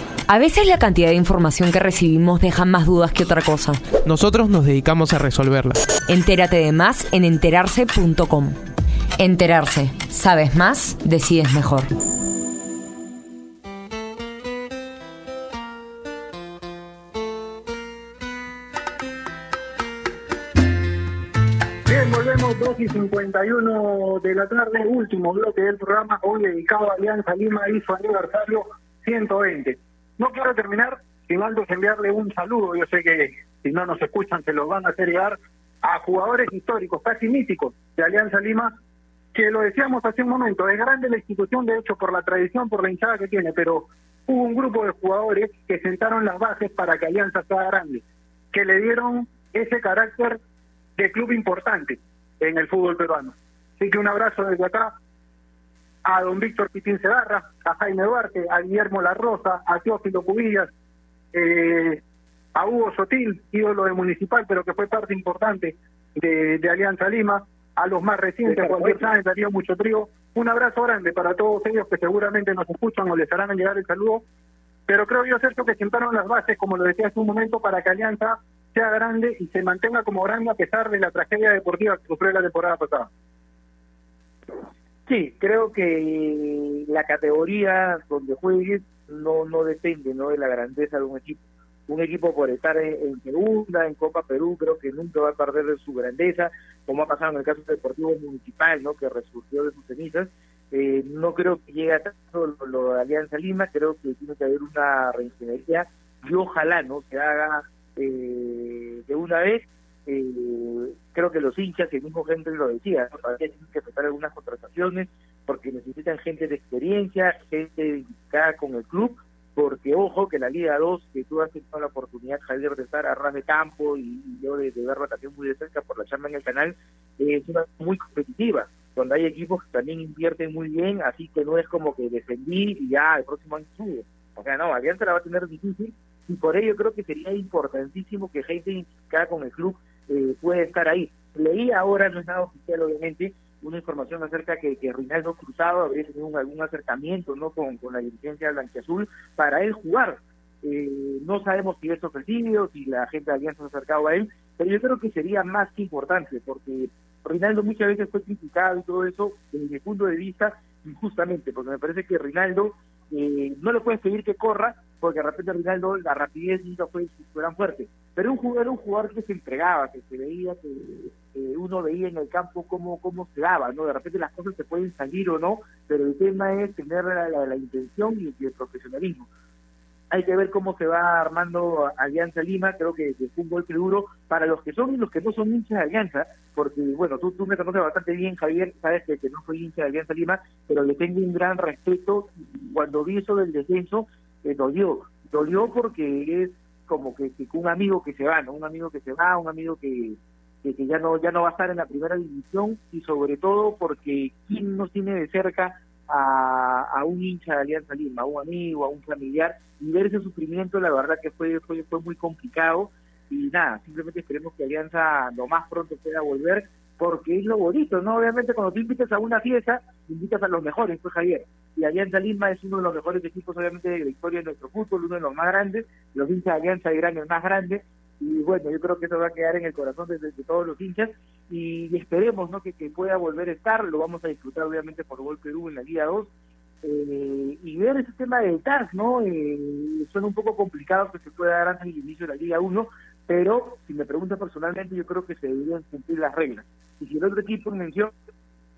A veces la cantidad de información que recibimos deja más dudas que otra cosa. Nosotros nos dedicamos a resolverla. Entérate de más en enterarse.com. Enterarse. Sabes más, decides mejor. Bien, volvemos 2 y 51 de la tarde, último bloque del programa, hoy dedicado a Alianza Lima y su aniversario 120. No quiero terminar sin antes enviarle un saludo, yo sé que si no nos escuchan se los van a hacer llegar a jugadores históricos, casi míticos de Alianza Lima, que lo decíamos hace un momento, es grande la institución, de hecho, por la tradición, por la hinchada que tiene, pero hubo un grupo de jugadores que sentaron las bases para que Alianza sea grande, que le dieron ese carácter de club importante en el fútbol peruano. Así que un abrazo desde acá a don Víctor Pitín Segarra, a Jaime Duarte, a Guillermo La Rosa, a Teófilo Cubillas, eh, a Hugo Sotil, ídolo de Municipal, pero que fue parte importante de, de Alianza Lima, a los más recientes, cualquier Sáenz, Darío Mucho Trío. Un abrazo grande para todos ellos que seguramente nos escuchan o les harán llegar el saludo pero creo yo, Sergio, que sentaron las bases, como lo decía hace un momento, para que Alianza sea grande y se mantenga como grande a pesar de la tragedia deportiva que sufrió la temporada pasada. Sí, creo que la categoría donde juegues no no depende no de la grandeza de un equipo. Un equipo por estar en, segunda, en Copa Perú, creo que nunca va a perder de su grandeza, como ha pasado en el caso del Deportivo Municipal, no que resurgió de sus cenizas. Eh, no creo que llegue a tanto lo, de Alianza Lima, creo que tiene que haber una reingeniería y ojalá no se haga eh, de una vez eh, creo que los hinchas, el mismo Henry lo decía, ¿no? todavía tienen que aceptar algunas contrataciones porque necesitan gente de experiencia, gente identificada con el club, porque ojo que la Liga 2, que tú has tenido la oportunidad, Javier, de estar a ras de campo y, yo de, verla también muy de cerca por la chamba en el canal, es una muy competitiva, donde hay equipos que también invierten muy bien, así que no es como que defendí y ya el próximo año sube. O sea, no, Alianza la va a tener difícil y por ello creo que sería importantísimo que gente identificada con el club eh, puede estar ahí. Leí ahora, no es nada oficial obviamente, una información acerca que, que Rinaldo Cruzado habría tenido algún acercamiento no con, con la dirigencia blanquiazul para él jugar. Eh, no sabemos si es ofrecido, si la gente de Alianza se ha acercado a él, pero yo creo que sería más importante, porque Rinaldo muchas veces fue criticado y todo eso desde mi punto de vista injustamente, porque me parece que Rinaldo eh, no le puedes pedir que corra, porque de repente Rinaldo la rapidez nunca fue tan fuerte, pero un jugador, un jugador que se entregaba, que se veía, que uno veía en el campo cómo, cómo se daba, ¿no? De repente las cosas se pueden salir o no, pero el tema es tener la, la, intención y el profesionalismo hay que ver cómo se va armando Alianza Lima, creo que, es un golpe duro para los que son y los que no son hinchas de Alianza, porque bueno, tú, tú me conoces bastante bien, Javier, sabes que, que no soy hincha de Alianza Lima, pero le tengo un gran respeto. Cuando vi eso del descenso, eh, dolió, dolió porque es como que, un amigo que se va, ¿no? Un amigo que se va, un amigo que, que, ya no ya no va a estar en la primera división y sobre todo porque quién nos tiene de cerca a, un hincha de Alianza Lima, a un amigo, a un familiar, y ver ese sufrimiento, la verdad que fue, fue, fue muy complicado. Y nada, simplemente esperemos que Alianza lo más pronto pueda volver, porque es lo bonito, ¿no? Obviamente cuando tú invitas a una fiesta, invitas a los mejores, pues Javier. Y Alianza Lima es uno de los mejores equipos, obviamente, de la historia de nuestro fútbol, uno de los más grandes. Los hinchas de Alianza dirán el más grande, y bueno, yo creo que eso va a quedar en el corazón de, todos los hinchas y, esperemos ¿no? que, pueda volver a estar, lo vamos a disfrutar obviamente por Gol Perú en la Liga 2 eh, y ver ese tema del TAS, ¿no? Eh, suena un poco complicado que se pueda dar antes del inicio de la Liga 1, pero si me pregunta personalmente yo creo que se deberían cumplir las reglas. Y si el otro equipo en mención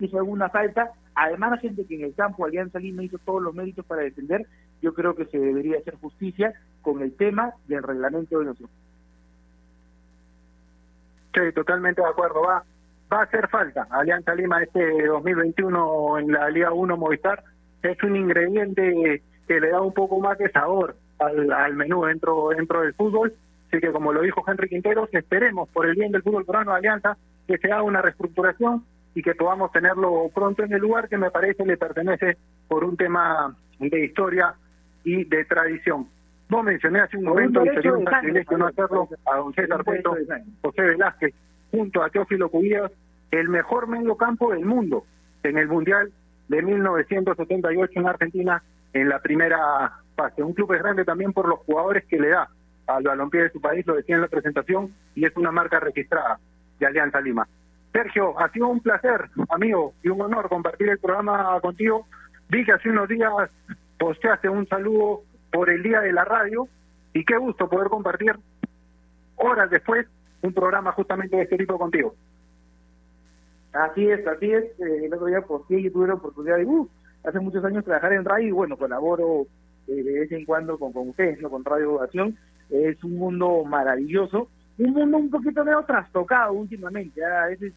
hizo alguna falta, además la gente que en el campo Alianza Lima hizo todos los méritos para defender, yo creo que se debería hacer justicia con el tema del reglamento de nosotros. Sí, totalmente de acuerdo. Va, va a hacer falta. Alianza Lima este 2021 en la Liga 1 Movistar es un ingrediente que le da un poco más de sabor al, menú dentro, dentro del fútbol. Así que como lo dijo Henry Quinteros, esperemos por el bien del fútbol peruano de Alianza que se haga una reestructuración y que podamos tenerlo pronto en el lugar que me parece le pertenece por un tema de historia y de tradición. Vos mencioné hace un momento, y sería un privilegio no hacerlo, a don César Puerto, José Velázquez, junto a Teófilo Cubillas, el mejor medio campo del mundo en el Mundial de 1978 en Argentina en la primera fase. Un club es grande también por los jugadores que le da al balompié de su país, lo decía en la presentación, y es una marca registrada de Alianza Lima. Sergio, ha sido un placer, amigo, y un honor compartir el programa contigo. Vi que hace unos días posteaste un saludo por el Día de la Radio y qué gusto poder compartir horas después un programa justamente de este tipo contigo. Así es, así es. Eh, el otro día posteé y tuve la oportunidad de, uh, hace muchos años trabajar en radio y bueno, colaboro eh, de vez en cuando con, con ustedes, ¿no? con Radio Ovación. Es un mundo maravilloso, un mundo un poquito medio trastocado últimamente. ¿eh? A veces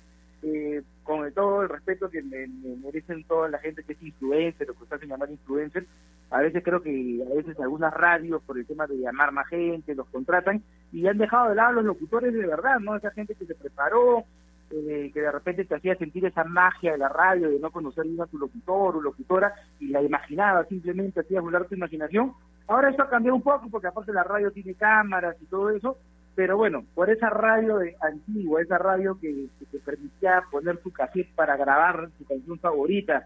con todo el respeto que me, merecen toda la gente que es influencer o que se hacen llamar influencer, a veces creo que a veces algunas radios por el tema de llamar más gente los contratan y han dejado de lado a los locutores de verdad, ¿no? Esa gente que se preparó, eh, que de repente te hacía sentir esa magia de la radio, de no conocer bien a tu locutor o locutora y la imaginaba, simplemente hacía volar tu imaginación. Ahora eso ha cambiado un poco porque aparte la radio tiene cámaras y todo eso, pero bueno, por esa radio de antigua, esa radio que, te permitía poner tu cassette para grabar tu canción favorita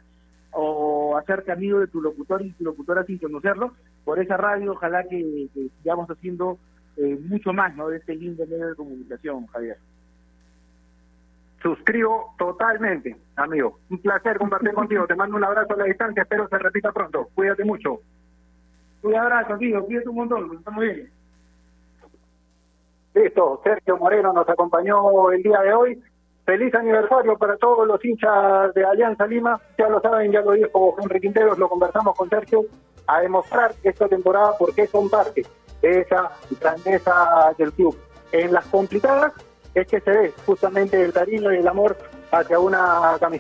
o hacerte amigo de tu locutor y tu locutora sin conocerlo, por esa radio, ojalá que, que sigamos haciendo eh, mucho más ¿no? de este lindo medio de comunicación, Javier. Suscribo totalmente, amigo. Un placer compartir contigo. Te mando un abrazo a la distancia. Espero se repita pronto. Cuídate mucho. Un abrazo, tío. Cuídate un montón. Estamos bien. Listo. Sergio Moreno nos acompañó el día de hoy. Feliz aniversario para todos los hinchas de Alianza Lima. Ya lo saben, ya lo dijo Henry Quinteros, lo conversamos con Sergio, a demostrar esta temporada porque son parte de esa grandeza del club. En las complicadas es que se ve justamente el cariño y el amor hacia una camiseta.